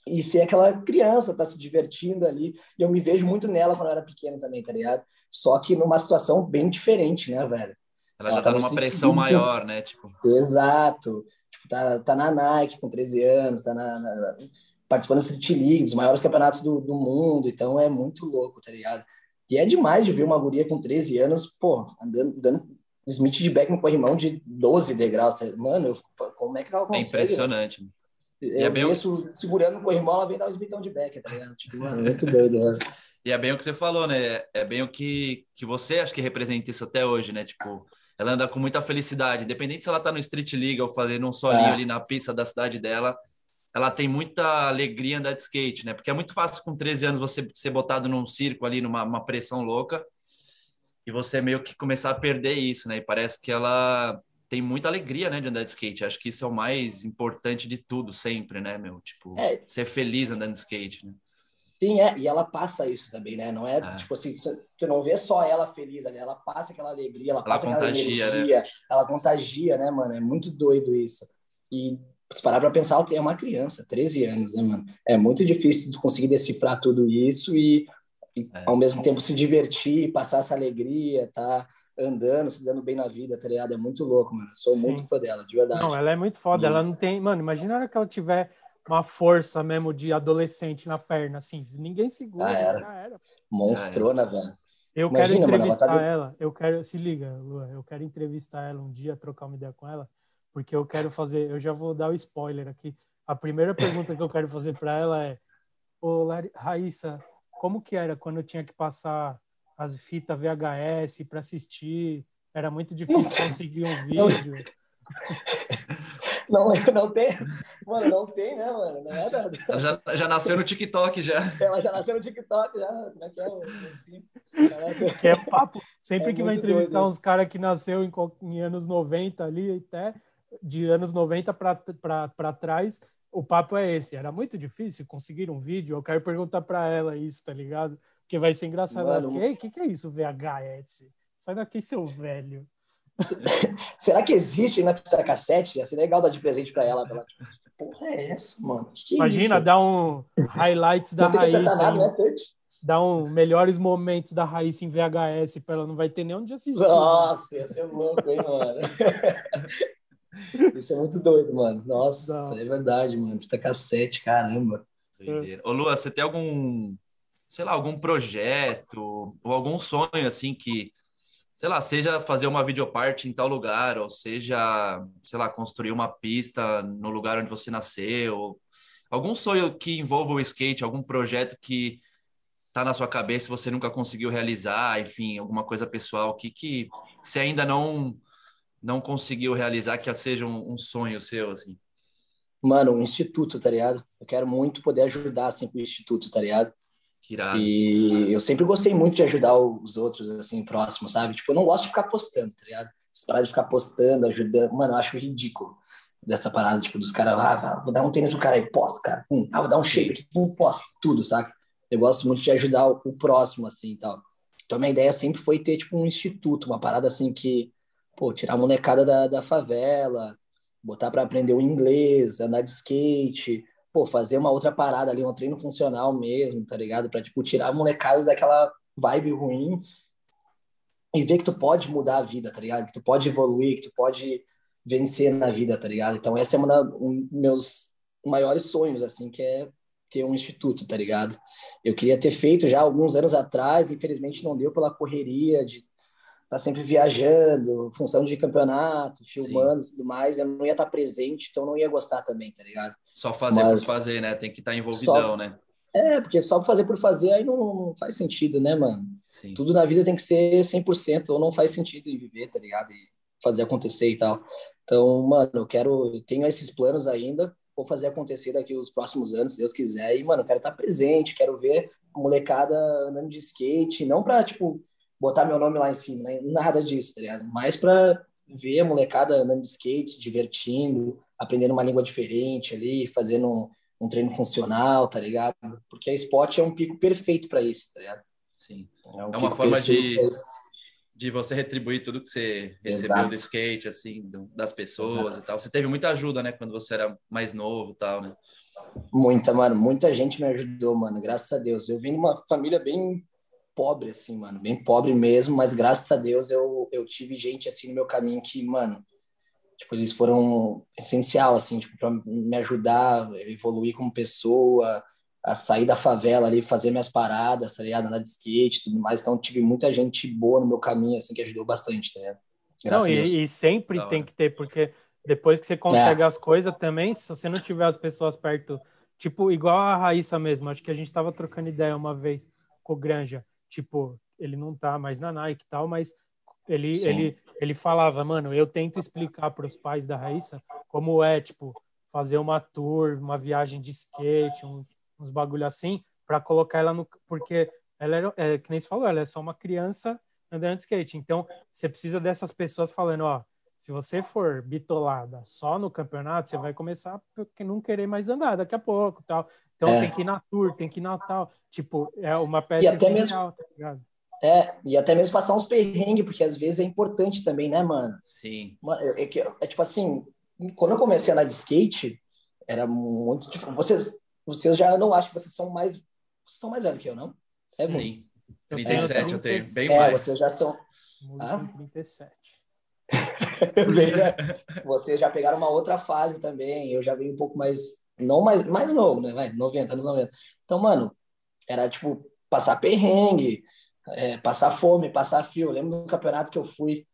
e ser aquela criança, tá se divertindo ali. E eu me vejo muito nela quando eu era pequeno também, tá ligado? Só que numa situação bem diferente, né, velho? Ela, ela já tá numa pressão maior, né? Tipo... Exato. Tipo, tá, tá na Nike com 13 anos, tá na, na participando da Street League, dos maiores campeonatos do, do mundo, então é muito louco, tá ligado? E é demais de ver uma guria com 13 anos, pô, andando, dando Smith de back no corrimão de 12 degraus. Mano, eu, como é que ela é consegue? É impressionante. Né? Eu é bem... desço segurando o corrimão, ela vem dar um esbitão de back, tá ligado? Tipo, mano, muito doido, mano. E é bem o que você falou, né? É bem o que, que você acha que representa isso até hoje, né? Tipo, ela anda com muita felicidade, independente se ela tá no Street League ou fazendo um solinho é. ali na pista da cidade dela, ela tem muita alegria andar de skate, né? Porque é muito fácil com 13 anos você ser botado num circo ali, numa pressão louca, e você meio que começar a perder isso, né? E parece que ela tem muita alegria, né, de andar de skate. Acho que isso é o mais importante de tudo, sempre, né, meu? Tipo, é. ser feliz andando de skate, né? Sim, é, e ela passa isso também, né? Não é, é. tipo assim, você não vê só ela feliz ali, ela passa aquela alegria, ela, ela passa contagia, aquela energia, né? ela contagia, né, mano? É muito doido isso. E se parar pra pensar, é uma criança, 13 anos, né, mano? É muito difícil conseguir decifrar tudo isso e, e é. ao mesmo tempo se divertir, passar essa alegria, tá? andando, se dando bem na vida, tá ligado? É muito louco, mano. Sou Sim. muito fã dela, de verdade. Não, ela é muito foda. E... Ela não tem. Mano, imagina a hora que ela tiver uma força mesmo de adolescente na perna, assim. Ninguém segura. Ah, era. Já era. Monstrona, velho. Eu Imagina, quero entrevistar mano, ela, tá... ela. Eu quero. Se liga, Lua. Eu quero entrevistar ela um dia, trocar uma ideia com ela, porque eu quero fazer. Eu já vou dar o spoiler aqui. A primeira pergunta que eu quero fazer para ela é: Ô, Raíssa, como que era quando eu tinha que passar as fitas VHS para assistir? Era muito difícil conseguir um vídeo. Não, não tem. Mano, não tem, né, mano? Não é nada. Ela já, já nasceu no TikTok, já. Ela já nasceu no TikTok, já. Naquela, é assim. Que é papo. Sempre é que vai entrevistar doido. uns caras que nasceu em, em, anos 90 ali, até de anos 90 para trás, o papo é esse. Era muito difícil conseguir um vídeo. Eu quero perguntar para ela isso, tá ligado? Que vai ser engraçado. O que, que é isso, VHS? Sai daqui, seu velho. Será que existe na fita cassete? Ia ser legal dar de presente pra ela. ela tipo, que porra é essa, mano? Que Imagina, isso? dar um highlights da raiz. Nada, né, dar um melhores momentos da raiz em VHS pra ela. Não vai ter nem onde assistir. Nossa, ia ser louco, hein, mano? Isso é muito doido, mano. Nossa, Não. é verdade, mano. Fita cassete, caramba. Ô, Lua, você tem algum, sei lá, algum projeto ou algum sonho, assim, que sei lá, seja fazer uma videoparte em tal lugar, ou seja, sei lá, construir uma pista no lugar onde você nasceu, algum sonho que envolva o skate, algum projeto que tá na sua cabeça e você nunca conseguiu realizar, enfim, alguma coisa pessoal que que você ainda não não conseguiu realizar que seja um, um sonho seu assim. Mano, um instituto, tá ligado? Eu quero muito poder ajudar assim com o instituto, tá ligado? Irado. E eu sempre gostei muito de ajudar os outros, assim, próximos, sabe? Tipo, eu não gosto de ficar postando, tá ligado? Essa parada de ficar postando, ajudando, mano, eu acho ridículo dessa parada, tipo, dos caras, ah, vou dar um tênis do cara aí, posto, cara. Hum, ah, vou dar um shape aqui, pum, posto, tudo, saca? Eu gosto muito de ajudar o, próximo, assim, e tal. Então, a minha ideia sempre foi ter, tipo, um instituto, uma parada, assim, que, pô, tirar a molecada da, da favela, botar para aprender o inglês, andar de skate, pô, fazer uma outra parada ali, um treino funcional mesmo, tá ligado? Pra, tipo, tirar a molecada daquela vibe ruim e ver que tu pode mudar a vida, tá ligado? Que tu pode evoluir, que tu pode vencer na vida, tá ligado? Então, esse é uma um dos meus maiores sonhos, assim, que é ter um instituto, tá ligado? Eu queria ter feito já alguns anos atrás, infelizmente não deu pela correria de tá sempre viajando, função de campeonato, filmando e tudo mais, eu não ia estar tá presente, então não ia gostar também, tá ligado? Só fazer Mas, por fazer, né? Tem que estar tá envolvidão, só, né? É, porque só fazer por fazer aí não, não faz sentido, né, mano? Sim. Tudo na vida tem que ser 100% ou não faz sentido em viver, tá ligado? E fazer acontecer e tal. Então, mano, eu quero, eu tenho esses planos ainda, vou fazer acontecer daqui os próximos anos, se Deus quiser. E, mano, eu quero estar tá presente, quero ver a molecada andando de skate, não pra, tipo, botar meu nome lá em cima, né? Nada disso, tá ligado? Mais para ver a molecada andando de skate, se divertindo, aprendendo uma língua diferente ali, fazendo um, um treino funcional, tá ligado? Porque a Spot é um pico perfeito para isso, tá ligado? Sim. É, um é uma forma de, de você retribuir tudo que você recebeu Exato. do skate, assim, das pessoas Exato. e tal. Você teve muita ajuda, né, quando você era mais novo e tal, né? Muita, mano. Muita gente me ajudou, mano. Graças a Deus. Eu vim de uma família bem pobre, assim, mano, bem pobre mesmo, mas graças a Deus eu, eu tive gente, assim, no meu caminho que, mano, tipo, eles foram essencial, assim, tipo, para me ajudar a evoluir como pessoa, a sair da favela ali, fazer minhas paradas, tá ligado? Andar de skate tudo mais. Então, tive muita gente boa no meu caminho, assim, que ajudou bastante, tá ligado? Graças não, e, e, sempre tem que ter, porque depois que você consegue é. as coisas também, se você não tiver as pessoas perto, tipo, igual a Raíssa mesmo, acho que a gente tava trocando ideia uma vez com o Granja, tipo, ele não tá mais na Nike e tal, mas ele, ele, ele falava, mano, eu tento explicar para os pais da Raíssa como é, tipo, fazer uma tour, uma viagem de skate, um, uns bagulho assim, para colocar ela no. Porque ela era, é, que nem você falou, ela é só uma criança andando de skate. Então, você precisa dessas pessoas falando, ó, se você for bitolada só no campeonato, você vai começar porque não querer mais andar daqui a pouco, tal. Então é. tem que ir na tour, tem que ir na tal. Tipo, é uma peça essencial, mesmo... tá ligado? É, e até mesmo passar uns perrengues, porque às vezes é importante também, né, mano? Sim. É, é, é tipo assim, quando eu comecei a andar de skate, era muito difícil. Vocês, vocês já não acho que vocês são mais. Vocês são mais velhos que eu, não? É Sim. 37 eu tenho, bem é, mais. Vocês já são. Ah? 37. né? Vocês já pegaram uma outra fase também. Eu já venho um pouco mais. Não mais, mais novo, né? Vai, 90, anos 90. Então, mano, era tipo passar perrengue, é, passar fome, passar fio. Eu lembro do campeonato que eu fui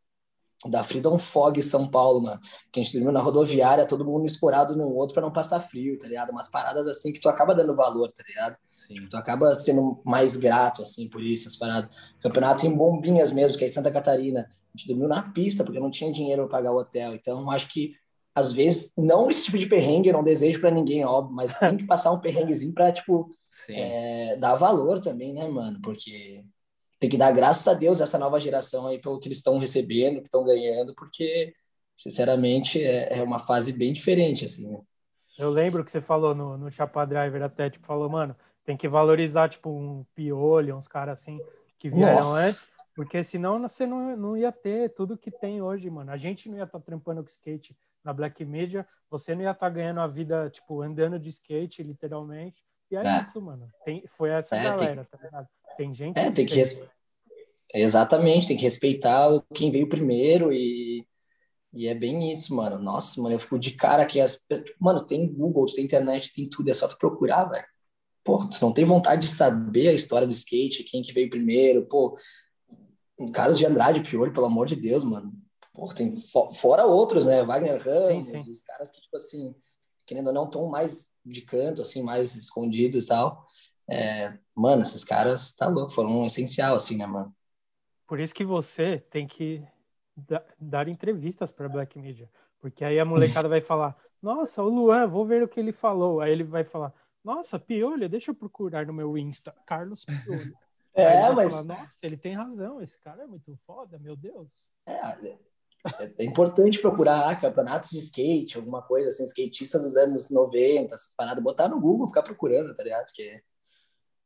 da Freedom Fog São Paulo, mano. Que a gente dormiu na rodoviária, todo mundo escorado num outro para não passar frio, tá ligado? Umas paradas assim que tu acaba dando valor, tá ligado? Sim. Tu acaba sendo mais grato, assim, por isso, essas paradas. Campeonato em Bombinhas mesmo, que é em Santa Catarina. A gente dormiu na pista, porque não tinha dinheiro para pagar o hotel. Então, acho que, às vezes, não esse tipo de perrengue, eu não desejo para ninguém, óbvio, mas tem que passar um perrenguezinho pra, tipo, é, dar valor também, né, mano? Porque tem que dar graças a Deus essa nova geração aí pelo que eles estão recebendo, que estão ganhando, porque, sinceramente, é, é, uma fase bem diferente, assim, né? Eu lembro que você falou no, no Chapa Driver até, tipo, falou, mano, tem que valorizar, tipo, um Piolho, uns caras assim, que vieram Nossa. antes, porque senão você não, não ia ter tudo que tem hoje, mano. A gente não ia estar tá trampando com skate na Black Media, você não ia estar tá ganhando a vida, tipo, andando de skate, literalmente. E é, é. isso, mano. Tem, foi essa é, galera, tem... tá ligado? Tem gente. É, tem que. Res... Exatamente, tem que respeitar quem veio primeiro e. E é bem isso, mano. Nossa, mano, eu fico de cara que as. Mano, tem Google, tem internet, tem tudo, é só tu procurar, velho. Pô, tu não tem vontade de saber a história do skate, quem que veio primeiro, pô. Carlos de Andrade, Pior, pelo amor de Deus, mano. Pô, tem fora outros, né? Wagner Ramos, sim, sim. os caras que, tipo assim, querendo ou não, estão mais de canto, assim, mais escondidos e tal. É, mano, esses caras, tá louco, foram um essencial, assim, né, mano? Por isso que você tem que dar entrevistas para Black Media, porque aí a molecada vai falar: Nossa, o Luan, vou ver o que ele falou. Aí ele vai falar: Nossa, Piolho, deixa eu procurar no meu Insta, Carlos Piolho. É, mas. Falar, Nossa, ele tem razão, esse cara é muito foda, meu Deus. É, é, é importante procurar campeonatos de skate, alguma coisa assim, skatistas dos anos 90, essas paradas, botar no Google, ficar procurando, tá ligado? Porque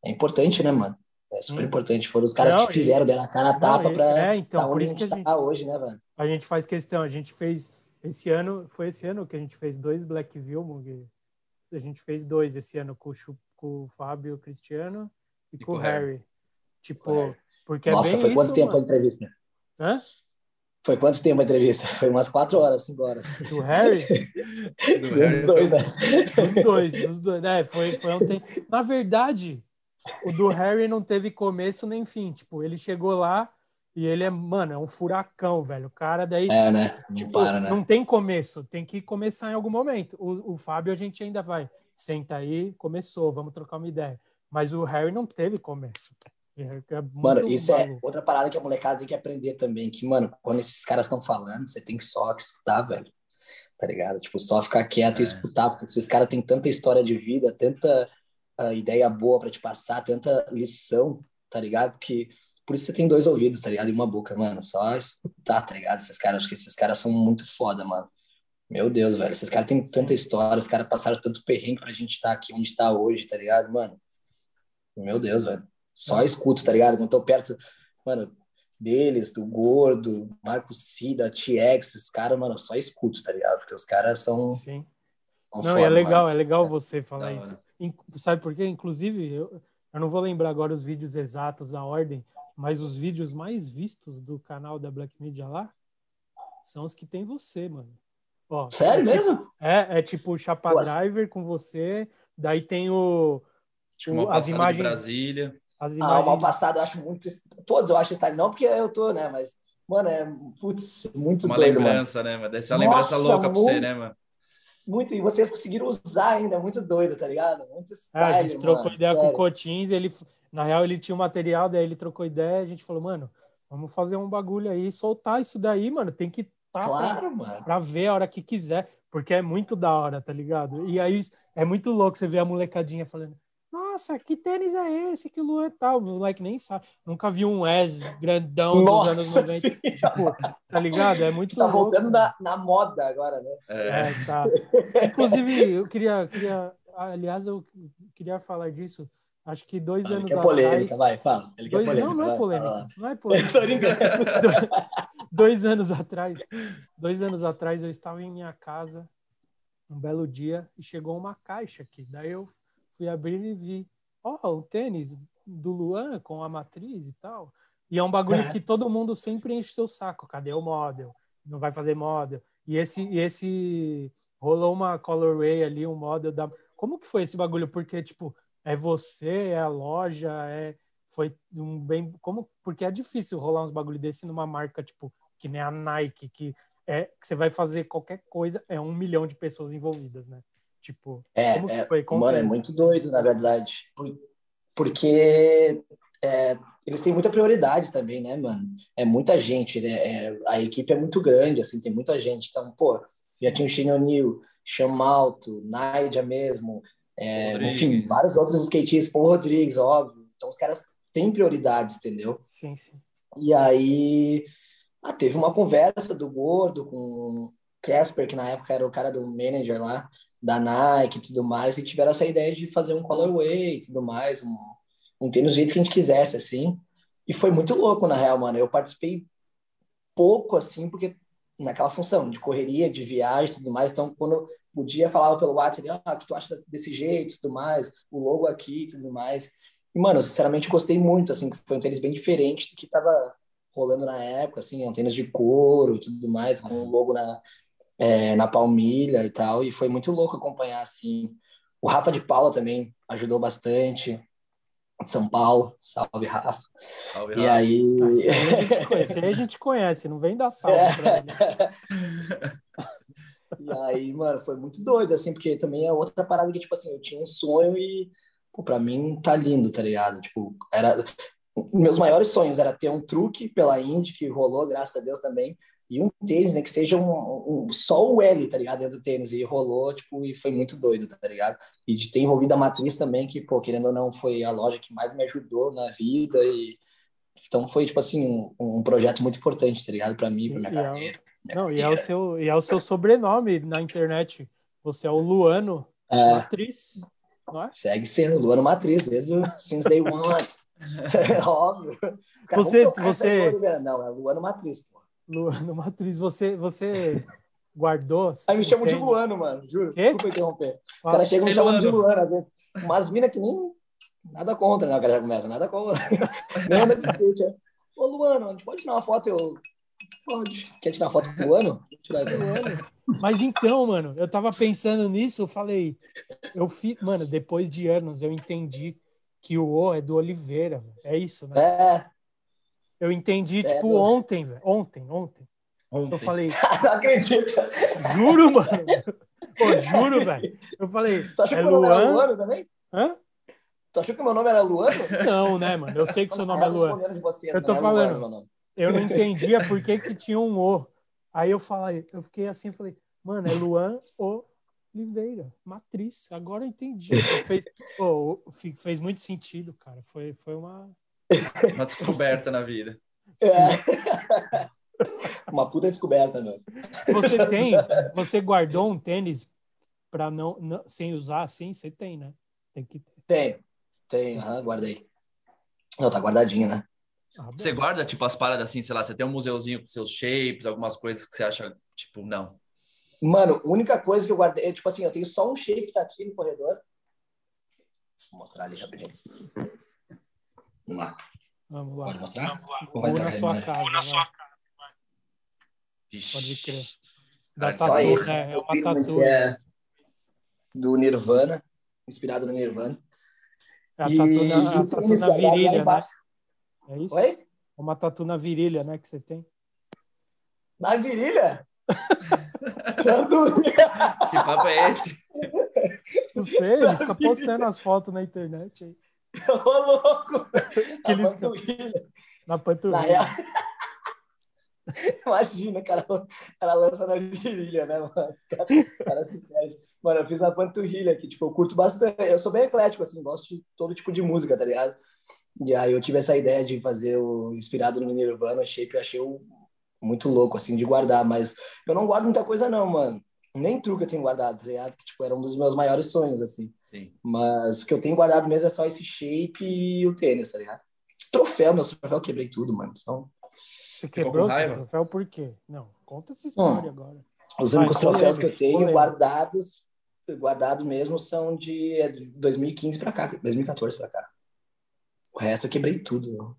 é importante, né, mano? É super Sim. importante. Foram os caras não, que fizeram, deram a cara a tapa para é, então, por isso que a gente tá hoje, né, mano? A gente faz questão, a gente fez esse ano, foi esse ano que a gente fez dois Black Vilmog. A gente fez dois esse ano com, com o Fábio Cristiano e, e com, o Harry. Harry. Tipo, Harry. porque Nossa, é bem foi quanto isso, tempo mano. a entrevista? Hã? Foi quanto tempo a entrevista? Foi umas quatro horas, cinco horas. Do Harry? Do dos dois, né? Dos dois, dos dois. É, foi, foi um tempo. Na verdade, o do Harry não teve começo nem fim. Tipo, ele chegou lá e ele é, mano, é um furacão, velho. O cara daí. É, né? Não tipo, para, né? Não tem começo, tem que começar em algum momento. O, o Fábio a gente ainda vai. Senta aí, começou, vamos trocar uma ideia. Mas o Harry não teve começo. É mano, isso é outra parada que a molecada tem que aprender também. Que, mano, quando esses caras estão falando, você tem que só escutar, velho. Tá ligado? Tipo, só ficar quieto é. e escutar, porque esses caras têm tanta história de vida, tanta uh, ideia boa para te passar, tanta lição, tá ligado? Que por isso você tem dois ouvidos, tá ligado? E uma boca, mano. Só escutar, tá ligado? Esses caras, acho que esses caras são muito foda, mano. Meu Deus, velho. Esses caras têm tanta história, os caras passaram tanto perrengue pra gente estar tá aqui onde tá hoje, tá ligado, mano? Meu Deus, velho. Só escuto, tá ligado? Quando tô perto, mano, deles, do Gordo, Marco Cida, TX, esses caras, mano, só escuto, tá ligado? Porque os caras são. Sim. São Não, foda, é legal, mano. é legal você falar isso. Sabe por quê? Inclusive, eu, eu não vou lembrar agora os vídeos exatos, a ordem, mas os vídeos mais vistos do canal da Black Media lá são os que tem você, mano. Ó, Sério é mesmo? Tipo, é, é tipo o Chapa Nossa. Driver com você, daí tem o, o as imagens. Brasília. As imagens... Ah, o mal passado eu acho muito. Todos eu acho style, não porque eu tô, né? Mas Mano, é, putz, muito uma doido, lembrança, mano. né, mano? Deve ser uma lembrança Nossa, louca muito, pra você, né, mano? Muito, e vocês conseguiram usar ainda, muito doido, tá ligado? Muito style, é, a gente trocou mano, ideia sério. com o Cotins, ele, na real, ele tinha o um material, daí ele trocou ideia, a gente falou, mano, vamos fazer um bagulho aí, soltar isso daí, mano, tem que tá claro, pra, mano. pra ver a hora que quiser, porque é muito da hora, tá ligado? E aí é muito louco você ver a molecadinha falando, nossa, que tênis é esse que o Luan é tal? O moleque nem sabe. Nunca vi um Wes grandão nossa dos anos 90. Tipo, tá ligado? É muito Tá louco, voltando na, na, moda agora, né? É, é tá. Inclusive, eu queria, queria. Aliás, eu queria falar disso. Acho que dois Ele anos quer atrás. polêmica, vai, fala. Ele dois, quer polêmica, não, não é polêmica. Vai, não é polêmica. dois anos atrás. Dois anos atrás eu estava em minha casa um belo dia e chegou uma caixa aqui. Daí eu fui abrir e vi, ó, oh, o tênis do Luan com a matriz e tal. E é um bagulho é. que todo mundo sempre enche seu saco. Cadê o model? Não vai fazer model. E esse, e esse rolou uma colorway ali, um model da. Como que foi esse bagulho? Porque tipo é você, é a loja, é foi um bem como porque é difícil rolar uns bagulho desse numa marca tipo que nem a Nike que é que você vai fazer qualquer coisa é um milhão de pessoas envolvidas, né? Tipo, é, como é, foi? Como mano, é muito doido, na verdade. Porque é, eles têm muita prioridade também, né, mano? É muita gente, né? É, a equipe é muito grande, assim, tem muita gente. Então, pô, já tinha o Shane O'Neill, Chamalto, Naija mesmo, é, enfim, vários outros skatistas, Paul Rodrigues, óbvio. Então, os caras têm prioridades, entendeu? Sim, sim. E aí, ah, teve uma conversa do Gordo com o Casper, que na época era o cara do manager lá, da Nike e tudo mais, e tiveram essa ideia de fazer um colorway e tudo mais, um, um tênis do jeito que a gente quisesse, assim. E foi muito louco, na real, mano. Eu participei pouco, assim, porque naquela função de correria, de viagem e tudo mais. Então, quando podia, falava pelo WhatsApp, ah, que tu acha desse jeito e tudo mais, o logo aqui e tudo mais. E, mano, sinceramente, gostei muito, assim, que foi um tênis bem diferente do que tava rolando na época, assim, um tênis de couro e tudo mais, com o logo na, é, na palmilha e tal, e foi muito louco acompanhar, assim. O Rafa de Paula também ajudou bastante, São Paulo, salve Rafa. Salve, e Rafa. aí... Esse aí, a gente conhece, a gente conhece, não vem dar salve é. pra. E aí, mano, foi muito doido, assim, porque também é outra parada que, tipo assim, eu tinha um sonho e, pô, pra mim tá lindo, tá ligado? Tipo, era... Meus maiores sonhos era ter um truque pela Indy, que rolou, graças a Deus também, e um tênis, né, que seja um, um, só o L, tá ligado, dentro do tênis, e rolou, tipo, e foi muito doido, tá ligado? E de ter envolvido a Matriz também, que, pô, querendo ou não, foi a loja que mais me ajudou na vida, e então foi, tipo assim, um, um projeto muito importante, tá ligado, pra mim, pra minha e carreira. É, não, e é, o seu, e é o seu sobrenome na internet, você é o Luano é, Matriz, não é? Segue sendo Luano Matriz, desde o Since Day One, óbvio. Você, você... Não, é Luano Matriz, pô. Luano Matriz, você, você guardou? Aí me chamam de Luano, mano, juro. Quê? Desculpa interromper. Os caras chegam me chamando de Luano, às vezes. Umas minas que nem. Nada contra, né? O cara já começa, nada contra. Não anda de skate, é. Ô, Luano, a gente pode tirar uma foto? Eu. Pode. Quer tirar uma foto com o Luano? Tirar Luano. Mas então, mano, eu tava pensando nisso, eu falei. Eu fico. Mano, depois de anos, eu entendi que o O é do Oliveira. É isso, né? É. Eu entendi, é, tipo, ontem, velho. Ontem, ontem. Ontem. Eu falei. não acredito. Juro, mano. Pô, juro, velho. Eu falei. Tu achou é que meu nome era Luano também? Hã? Tu achou que meu nome era Luano? Não, né, mano? Eu sei que seu nome é Luano. eu tô falando. Eu não entendia por que, que tinha um O. Aí eu falei, eu fiquei assim, falei, mano, é Luan Oliveira, matriz. Agora eu entendi. Fez, oh, fez muito sentido, cara. Foi, foi uma uma descoberta na vida. É. Uma puta descoberta, meu. Você tem, você guardou um tênis para não, não, sem usar assim? Você tem, né? Tem que ter. Tenho, tenho, uhum, guardei. Não, tá guardadinho, né? Ah, você guarda, tipo, as paradas assim, sei lá, você tem um museuzinho com seus shapes, algumas coisas que você acha, tipo, não. Mano, a única coisa que eu guardei, é, tipo assim, eu tenho só um shape que tá aqui no corredor. Vou mostrar ali rapidinho. Vamos lá. Vamos lá. Pode mostrar? Vamos lá. Vou na sua casa. Vou na sua casa. Pode crer. Da tatu, só esse, né? É uma tatu. É do Nirvana, inspirado no Nirvana. É a tatu na, a tatu na virilha, né? É isso? Oi? Uma tatu na virilha, né, que você tem. Na virilha? que papo é esse? Não sei, ele fica postando as fotos na internet aí. Ô, louco! Que eles... panturrilha. Na panturrilha. Na real... Imagina, cara, ela lança na virilha, né, mano? Cara, cara se perde. Mano, eu fiz a panturrilha aqui, tipo, eu curto bastante. Eu sou bem eclético, assim, gosto de todo tipo de música, tá ligado? E aí eu tive essa ideia de fazer o inspirado no Nirvana, Shape, eu achei o, muito louco, assim, de guardar, mas eu não guardo muita coisa, não, mano. Nem truque eu tenho guardado, tá ligado? Que, tipo, era um dos meus maiores sonhos, assim. Sim. Mas o que eu tenho guardado mesmo é só esse shape e o tênis, tá ligado? Troféu, meu troféu, eu quebrei tudo, mano. Então, você quebrou seu troféu por quê? Não, conta essa história hum. agora. Os únicos Vai, troféus que eu tenho guardados, guardados mesmo, são de 2015 para cá, 2014 para cá. O resto eu quebrei tudo.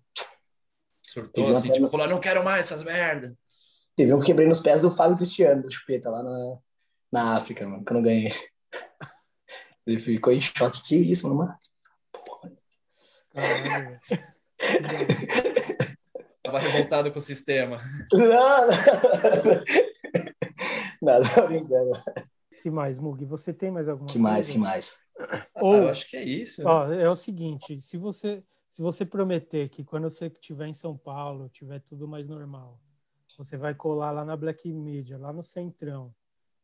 Surtou assim, tipo, falou, não quero mais essas merda. Teve um que quebrei nos pés do Fábio Cristiano, do Chupeta, lá na, na África, mano, que eu não ganhei. Ele ficou em choque. Que isso, mano? Porra. Tava revoltado com o sistema. Não, não. Nada, brincando. que mais, Mug? Você tem mais alguma que coisa? mais, que mais? Ou, ah, eu acho que é isso. Ó, é o seguinte, se você se você prometer que quando você estiver em São Paulo, tiver tudo mais normal, você vai colar lá na Black Media, lá no Centrão,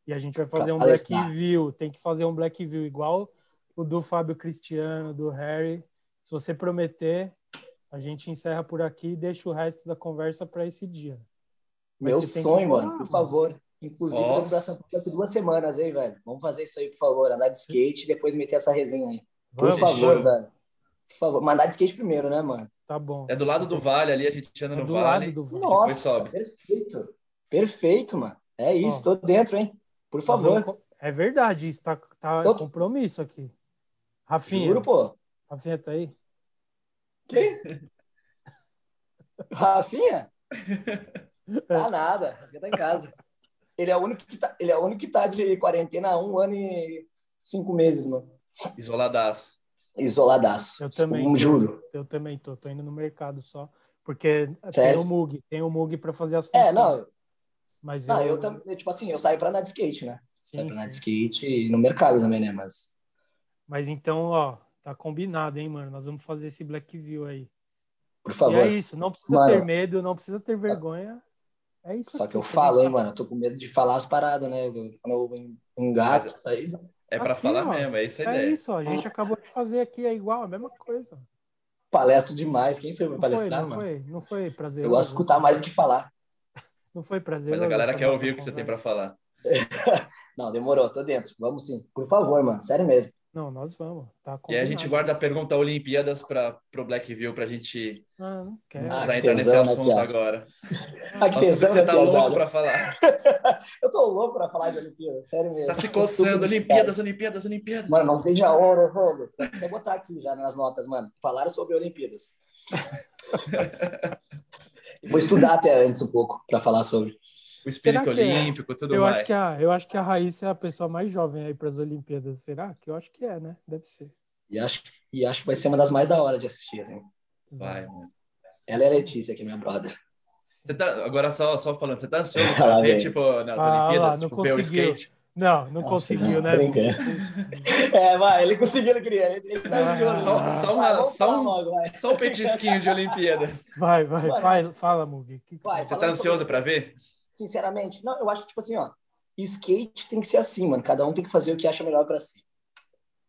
e a gente vai fazer um Black View, tem que fazer um Black View igual o do Fábio Cristiano, do Harry. Se você prometer, a gente encerra por aqui e deixa o resto da conversa para esse dia. Mas Meu sonho, mano, por favor. Inclusive, vamos dar essa daqui duas semanas, hein, velho? Vamos fazer isso aí, por favor. Andar de skate e depois meter essa resenha aí. Por vamos, favor, velho. Por favor. Mandar de skate primeiro, né, mano? Tá bom. É do lado do vale ali, a gente anda é no do vale. Lado do vale. Nossa, sobe. perfeito. Perfeito, mano. É isso, Ó, tô dentro, hein? Por favor. É verdade, isso tá, tá compromisso aqui. Rafinha. Juro, pô. Rafinha tá aí? Quem? Rafinha? Tá nada, Rafinha tá em casa. Ele é o único que tá, ele é o único que tá de quarentena há um ano e cinco meses, mano. Isoladaço. Isoladaço. Eu também. Um, juro. Eu também tô, tô indo no mercado só. Porque Sério? tem o Mug, tem o Mug para fazer as funções. É, não. Mas não, eu, eu também, tipo assim, eu saio para andar de skate, né? Sim, saio pra andar de skate e no mercado também, né? Mas. Mas então, ó, Tá combinado, hein, mano? Nós vamos fazer esse Black View aí. Por favor. E é isso, não precisa mano, ter medo, não precisa ter vergonha. É isso. Só que eu falo, hein, tá... mano, eu tô com medo de falar as paradas, né? Quando eu engato, aí. É para falar ó, mesmo, é isso a é ideia. É isso, ó, a gente acabou de fazer aqui, é igual, a mesma coisa. Palestra demais, quem soube palestrar, não mano? Foi, não foi prazer. Eu gosto de escutar mais do que falar. Não foi prazer. Mas a galera quer ouvir o que você tem para falar. não, demorou, tô dentro. Vamos sim. Por favor, mano, sério mesmo. Não, nós vamos. Tá e a gente guarda a pergunta Olimpíadas para o Blackview para a gente ah, não, quero. não precisar ah, entrar nesse assunto né, agora. Ah, Nossa, você tá louco para falar. eu tô louco para falar de Olimpíadas, sério mesmo. Você tá se coçando, Olimpíadas, Olimpíadas, Olimpíadas. Mano, não veja a hora. Vou botar aqui já nas notas, mano. Falaram sobre Olimpíadas. Vou estudar até antes um pouco para falar sobre o espírito é? olímpico, é? tudo eu mais. Acho que a, eu acho que a Raíssa é a pessoa mais jovem aí para as Olimpíadas. Será? Que eu acho que é, né? Deve ser. E acho, e acho que vai ser uma das mais da hora de assistir, assim. Vai, mano. Ela é a Letícia, que é minha brother. Você tá, agora só, só falando, você tá ansioso para ver, tipo, nas ah, Olimpíadas, lá, tipo, ver o skate? Não, não conseguiu, né? É, vai, ele conseguiu, ele queria. Ele, ele ah, só, só, uma, só, um, logo, só um petisquinho de Olimpíadas. Vai, vai, vai fala, Mugi. Você tá ansioso para ver? sinceramente. Não, eu acho que, tipo assim, ó, skate tem que ser assim, mano. Cada um tem que fazer o que acha melhor para si.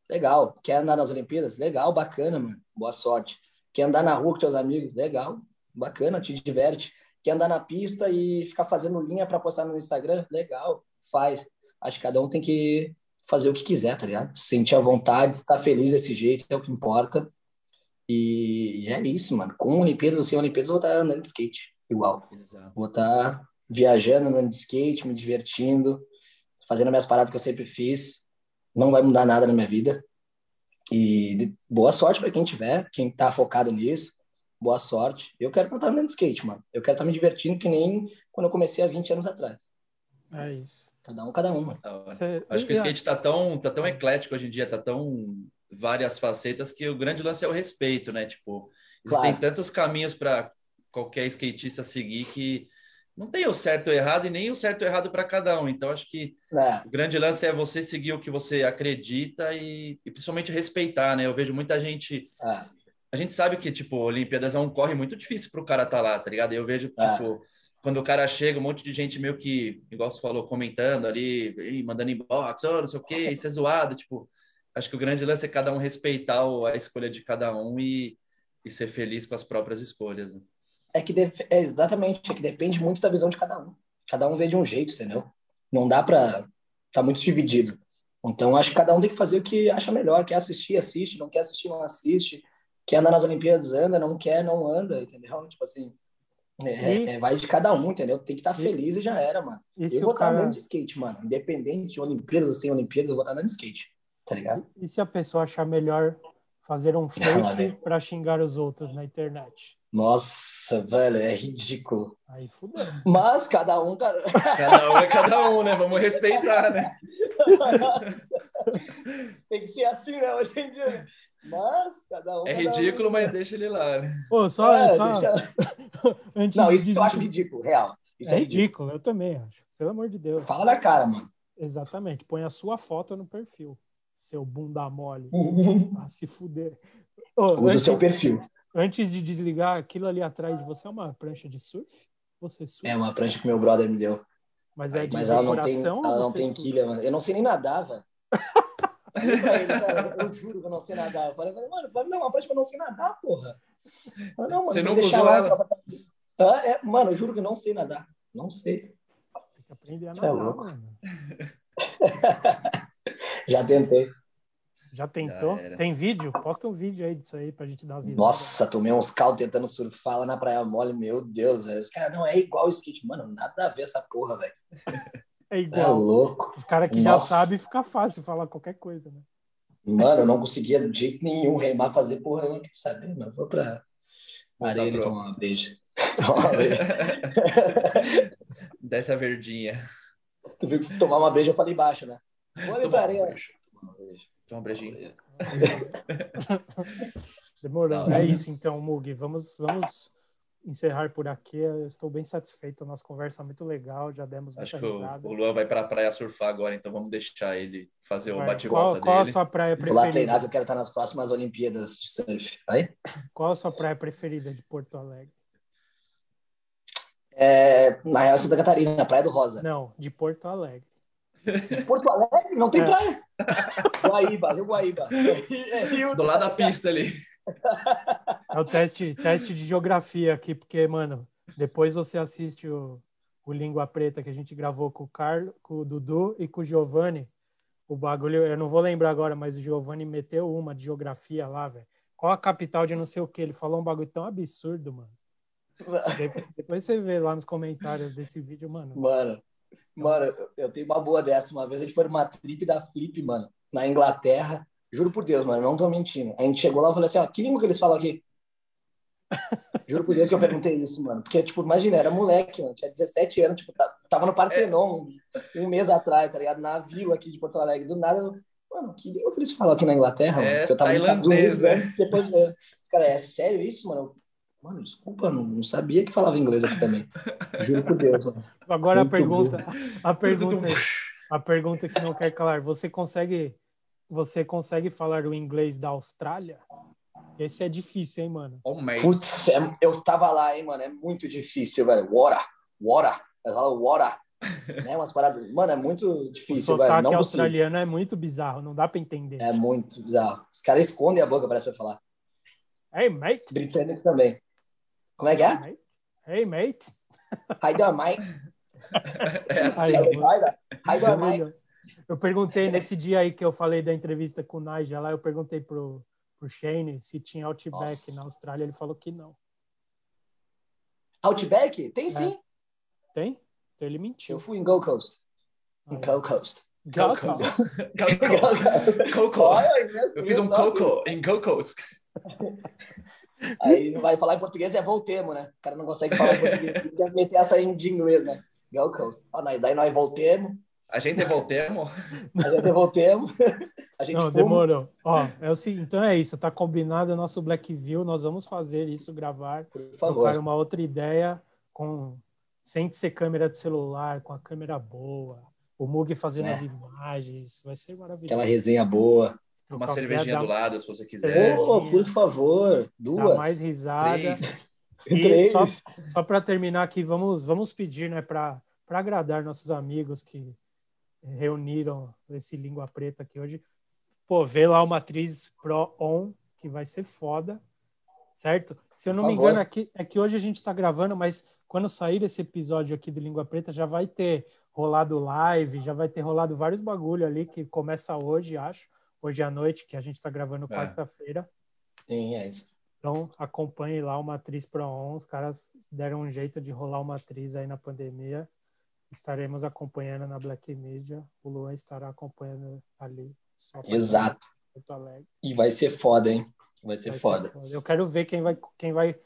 Legal. Quer andar nas Olimpíadas? Legal, bacana, mano. Boa sorte. Quer andar na rua com teus amigos? Legal, bacana, te diverte. Quer andar na pista e ficar fazendo linha para postar no Instagram? Legal, faz. Acho que cada um tem que fazer o que quiser, tá ligado? Sentir a vontade, estar feliz desse jeito, é o que importa. E é isso, mano. Com Olimpíadas ou sem Olimpíadas, eu vou estar andando de skate, igual. Exato. Vou estar viajando, andando de skate, me divertindo, fazendo minhas paradas que eu sempre fiz. Não vai mudar nada na minha vida. E boa sorte para quem tiver, quem tá focado nisso. Boa sorte. Eu quero estar andando de skate, mano. Eu quero estar me divertindo que nem quando eu comecei há 20 anos atrás. É isso. Cada um, cada um, mano. Acho que o skate tá tão, tá tão eclético hoje em dia, tá tão várias facetas que o grande lance é o respeito, né? Tipo, existem claro. tantos caminhos para qualquer skatista seguir que não tem o certo ou errado e nem o certo ou errado para cada um. Então, acho que é. o grande lance é você seguir o que você acredita e, e principalmente respeitar, né? Eu vejo muita gente. É. A gente sabe que, tipo, Olimpíadas é um corre muito difícil para o cara estar tá lá, tá ligado? Eu vejo, é. tipo, quando o cara chega, um monte de gente meio que, igual você falou, comentando ali, mandando inbox, oh, não sei o quê, isso é zoado. Tipo, acho que o grande lance é cada um respeitar a escolha de cada um e, e ser feliz com as próprias escolhas. Né? É que é exatamente, é que depende muito da visão de cada um. Cada um vê de um jeito, entendeu? Não dá para tá muito dividido. Então acho que cada um tem que fazer o que acha melhor. Quer assistir, assiste. Não quer assistir, não assiste. Quer andar nas Olimpíadas, anda. Não quer, não anda, entendeu? Tipo assim, é, e... é vai de cada um, entendeu? Tem que estar tá feliz e... e já era, mano. E eu vou estar tá cara... andando de skate, mano. Independente de Olimpíadas ou sem Olimpíadas, eu vou estar tá andando de skate, tá ligado? E se a pessoa achar melhor fazer um fake para xingar os outros na internet? Nossa, velho, é ridículo. Aí fudeu. Mas cada um, cara. Cada um é cada um, né? Vamos respeitar, né? Tem que ser assim, né? Hoje em dia. Mas cada um. É ridículo, um. mas deixa ele lá, né? Pô, só. É, só... Deixa... Antes Não, isso eu acho ridículo, real. Isso é, é ridículo. ridículo, eu também acho. Pelo amor de Deus. Fala na cara, mano. Exatamente. Põe a sua foto no perfil. Seu bunda mole. ah, se fuder. Oh, Usa o seu perfil. Antes de desligar, aquilo ali atrás de você é uma prancha de surf? Você surf? É uma prancha que meu brother me deu. Mas é de Mas ela não tem, ela não tem quilha, mano. Eu não sei nem nadar, velho. eu juro que eu não sei nadar. Eu falei, mano, vai me dar uma prancha pra eu não sei nadar, porra. Falei, não, mano, você não usou ela? Ah, é, mano, eu juro que eu não sei nadar. Não sei. Tem que aprender a nadar, é louco. mano. Já tentei. Já tentou? Já Tem vídeo? Posta um vídeo aí disso aí pra gente dar as risadas. Nossa, tomei uns caldos tentando surfar lá na Praia Mole, meu Deus, velho. Os caras, não, é igual o skate. Mano, nada a ver essa porra, velho. É igual. É louco. Os caras que Nossa. já sabem, fica fácil falar qualquer coisa, né? Mano, eu não conseguia de jeito nenhum remar, fazer porra, eu não quis saber, mano. Vou pra areia e tomar uma beija. Dessa verdinha. Tu viu que tomar uma breja eu falei baixo, né? Vou ali pra areia. Tomar uma breja. Toma um. Demorou. É isso então, Mug. Vamos, vamos encerrar por aqui. Eu estou bem satisfeito. A nossa conversa é muito legal. Já demos muita Acho que risada. O, Luan vai para a praia surfar agora, então vamos deixar ele fazer o bate-volta dele. Qual a sua praia preferida? Vou lá treinar, eu quero estar nas próximas Olimpíadas de surf. Vai? Qual a sua praia preferida de Porto Alegre? É, na Real Santa Catarina, Praia do Rosa. Não, de Porto Alegre. Porto Alegre não tem é. praia. Guaíba, Rio Guaíba. É Rio Do lado da pista ali. É o teste, teste de geografia aqui, porque, mano, depois você assiste o, o Língua Preta que a gente gravou com o Carlos, com o Dudu e com o Giovanni. O bagulho, eu não vou lembrar agora, mas o Giovanni meteu uma de geografia lá, velho. Qual a capital de não sei o que? Ele falou um bagulho tão absurdo, mano. Depois você vê lá nos comentários desse vídeo, mano. Mano, Mano, eu tenho uma boa dessa. Uma vez a gente foi numa trip da Flip, mano, na Inglaterra. Juro por Deus, mano, não tô mentindo. A gente chegou lá e falou assim, ó, que língua que eles falam aqui? Juro por Deus que eu perguntei isso, mano. Porque, tipo, imagina, era moleque, mano, tinha 17 anos, tipo, tava no Partenon um, um mês atrás, tá ligado? Na vila aqui de Porto Alegre. Do nada, eu, mano, que língua que eles falam aqui na Inglaterra, é, mano? Porque eu tava tailandês, né? Depois, né? Os caras, é sério isso, mano? Mano, desculpa, não, não, sabia que falava inglês aqui também. Juro por Deus, mano. Agora Muito a pergunta, a pergunta, a pergunta que não quer calar. Você consegue, você consegue falar o inglês da Austrália? Esse é difícil, hein, mano? Oh, Putz, é, eu tava lá, hein, mano. É muito difícil, velho. Water, water. Eles falam water. né? Umas paradas. Mano, é muito difícil, o velho. Não australiano possível. é muito bizarro, não dá pra entender. É muito bizarro. Os caras escondem a boca, parece pra falar. Hey, mate. Britânico também. Como é que é? Hey, mate. Hi there, mate. É assim. Hi there, mate. Eu perguntei nesse dia aí que eu falei da entrevista com o Nigel lá, eu perguntei pro, pro Shane se tinha Outback Nossa. na Austrália, ele falou que não. Outback? Tem é. sim. Tem? Então ele mentiu. Eu fui em Gold Coast. Em Gold Coast. Gold Coast. Gold Coast. Eu fiz um Coco em Gold Coast. Aí vai falar em português é voltemos, né? O cara não consegue falar em português, quer meter essa de inglês, né? Gold Coast. Ó, daí nós voltemos. A gente voltemos. A gente voltemos. A gente não, fuma. demorou. Ó, é o seguinte, então é isso, tá combinado o nosso Black View, nós vamos fazer isso, gravar. Por favor. uma outra ideia com sem ser câmera de celular, com a câmera boa, o Mug fazendo é. as imagens, vai ser maravilhoso. Aquela resenha boa. Uma cervejinha do lado, se você quiser. Oh, por favor, duas. Dá mais risada. Três. E Três. só, só para terminar aqui, vamos, vamos pedir, né, para agradar nossos amigos que reuniram esse Língua Preta aqui hoje. Pô, vê lá uma atriz Pro On, que vai ser foda, certo? Se eu não me engano, aqui, é que hoje a gente está gravando, mas quando sair esse episódio aqui do Língua Preta, já vai ter rolado live, já vai ter rolado vários bagulho ali que começa hoje, acho, hoje à noite, que a gente está gravando é. quarta-feira. Sim, é isso. Então, acompanhe lá uma atriz Pro On, os caras deram um jeito de rolar uma atriz aí na pandemia. Estaremos acompanhando na Black Media, o Luan estará acompanhando ali. Exato. E vai ser foda, hein? Vai ser, vai foda. ser foda. Eu quero ver quem vai, quem vai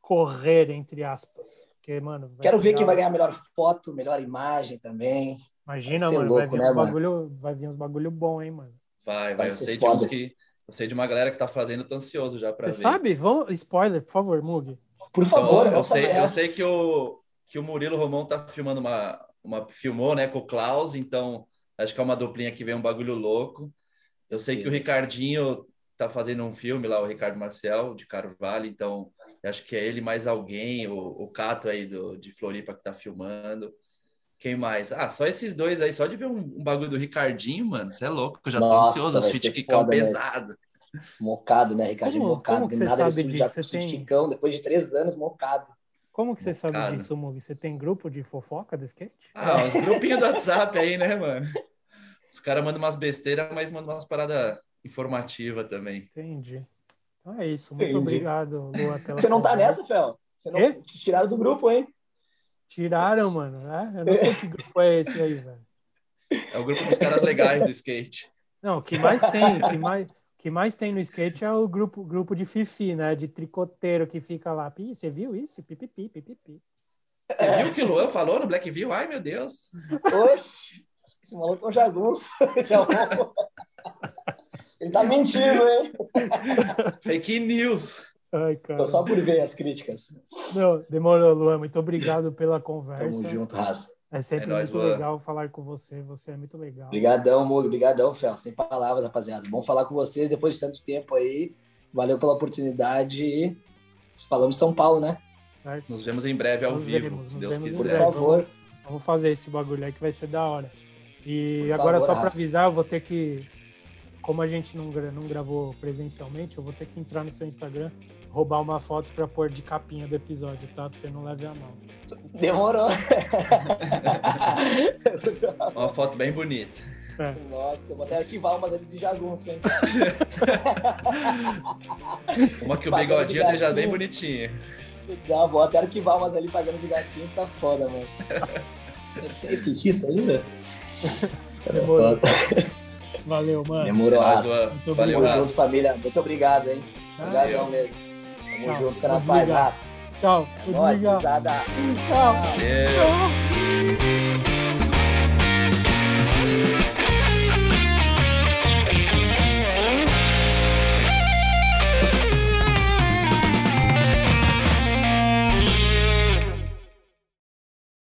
correr, entre aspas. Porque, mano, Quero ver quem vai ganhar melhor foto, melhor imagem também. Imagina, vai mano, louco, vai, vir né, uns bagulho, vai vir uns bagulho bom, hein, mano. Vai, vai. Eu sei de uns que. Eu sei de uma galera que tá fazendo, tô ansioso já pra Você ver. sabe? Vamos, spoiler, por favor, Mug. Por favor. Então, eu, sei, eu sei que o, que o Murilo Romão tá filmando uma, uma. Filmou, né, com o Klaus, então acho que é uma duplinha que vem um bagulho louco. Eu sei Sim. que o Ricardinho tá fazendo um filme lá, o Ricardo Marcel, de Carvalho, então acho que é ele mais alguém, o, o Cato aí do, de Floripa que tá filmando. Quem mais? Ah, só esses dois aí, só de ver um, um bagulho do Ricardinho, mano, você é louco, eu já tô Nossa, ansioso, os feat Kikão pesado. Mocado, né, Ricardinho? Como, mocado, como que você nada sabe disso? Você tem... Kikão, depois de três anos, mocado. Como que você sabe disso, Mug? Você tem grupo de fofoca do skate? Ah, uns grupinhos do WhatsApp aí, né, mano? Os caras mandam umas besteiras, mas mandam umas paradas informativas também. Entendi. Então é isso. Muito Entendi. obrigado, Lua, pela Você não tá nessa, Fel? Você não... E? Te tiraram do grupo, hein? Tiraram, mano. Né? Eu não sei que grupo é esse aí, velho. É o grupo dos caras legais do skate. Não, o que mais tem, que mais, que mais tem no skate é o grupo, grupo de fifi, né? De tricoteiro que fica lá. Você viu isso? Pipipi, pipipi. Você viu o que o Luan falou no Blackview? Ai, meu Deus. Oxe, esse maluco é um jagunço. Ele tá mentindo, hein? Fake news. Ai, cara. Tô só por ver as críticas. Não, demorou, Luan. Muito obrigado pela conversa. Tamo junto, raça. É sempre é muito nóis, legal falar com você. Você é muito legal. Obrigadão, Mugo. Obrigadão, Fel. Sem palavras, rapaziada. Bom falar com vocês depois de tanto tempo aí. Valeu pela oportunidade. Falamos São Paulo, né? Certo. Nos vemos em breve ao nos vivo, veremos, se Deus quiser. Por favor. Vamos, vamos, fazer esse bagulho aí que vai ser da hora. E Por agora, favor, só para avisar, eu vou ter que como a gente não, não gravou presencialmente, eu vou ter que entrar no seu Instagram, roubar uma foto para pôr de capinha do episódio, tá? Você não leve a mão. Demorou. uma foto bem bonita. É. Nossa, eu vou até arquivar uma de jagunço, hein? uma que o bigodinho esteja bem bonitinha. Já vou até arquivar umas ali pagando de gatinho, tá foda, mano. Você é skatista ainda? Demorou. Valeu, mano. Demorou. Muito Valeu, obrigado. junto, família. Muito obrigado, hein? Tchau. Obrigadão mesmo. Tamo Tchau. junto, rapaz. Tchau. É Vou desligar. Tchau. Tchau. Tchau.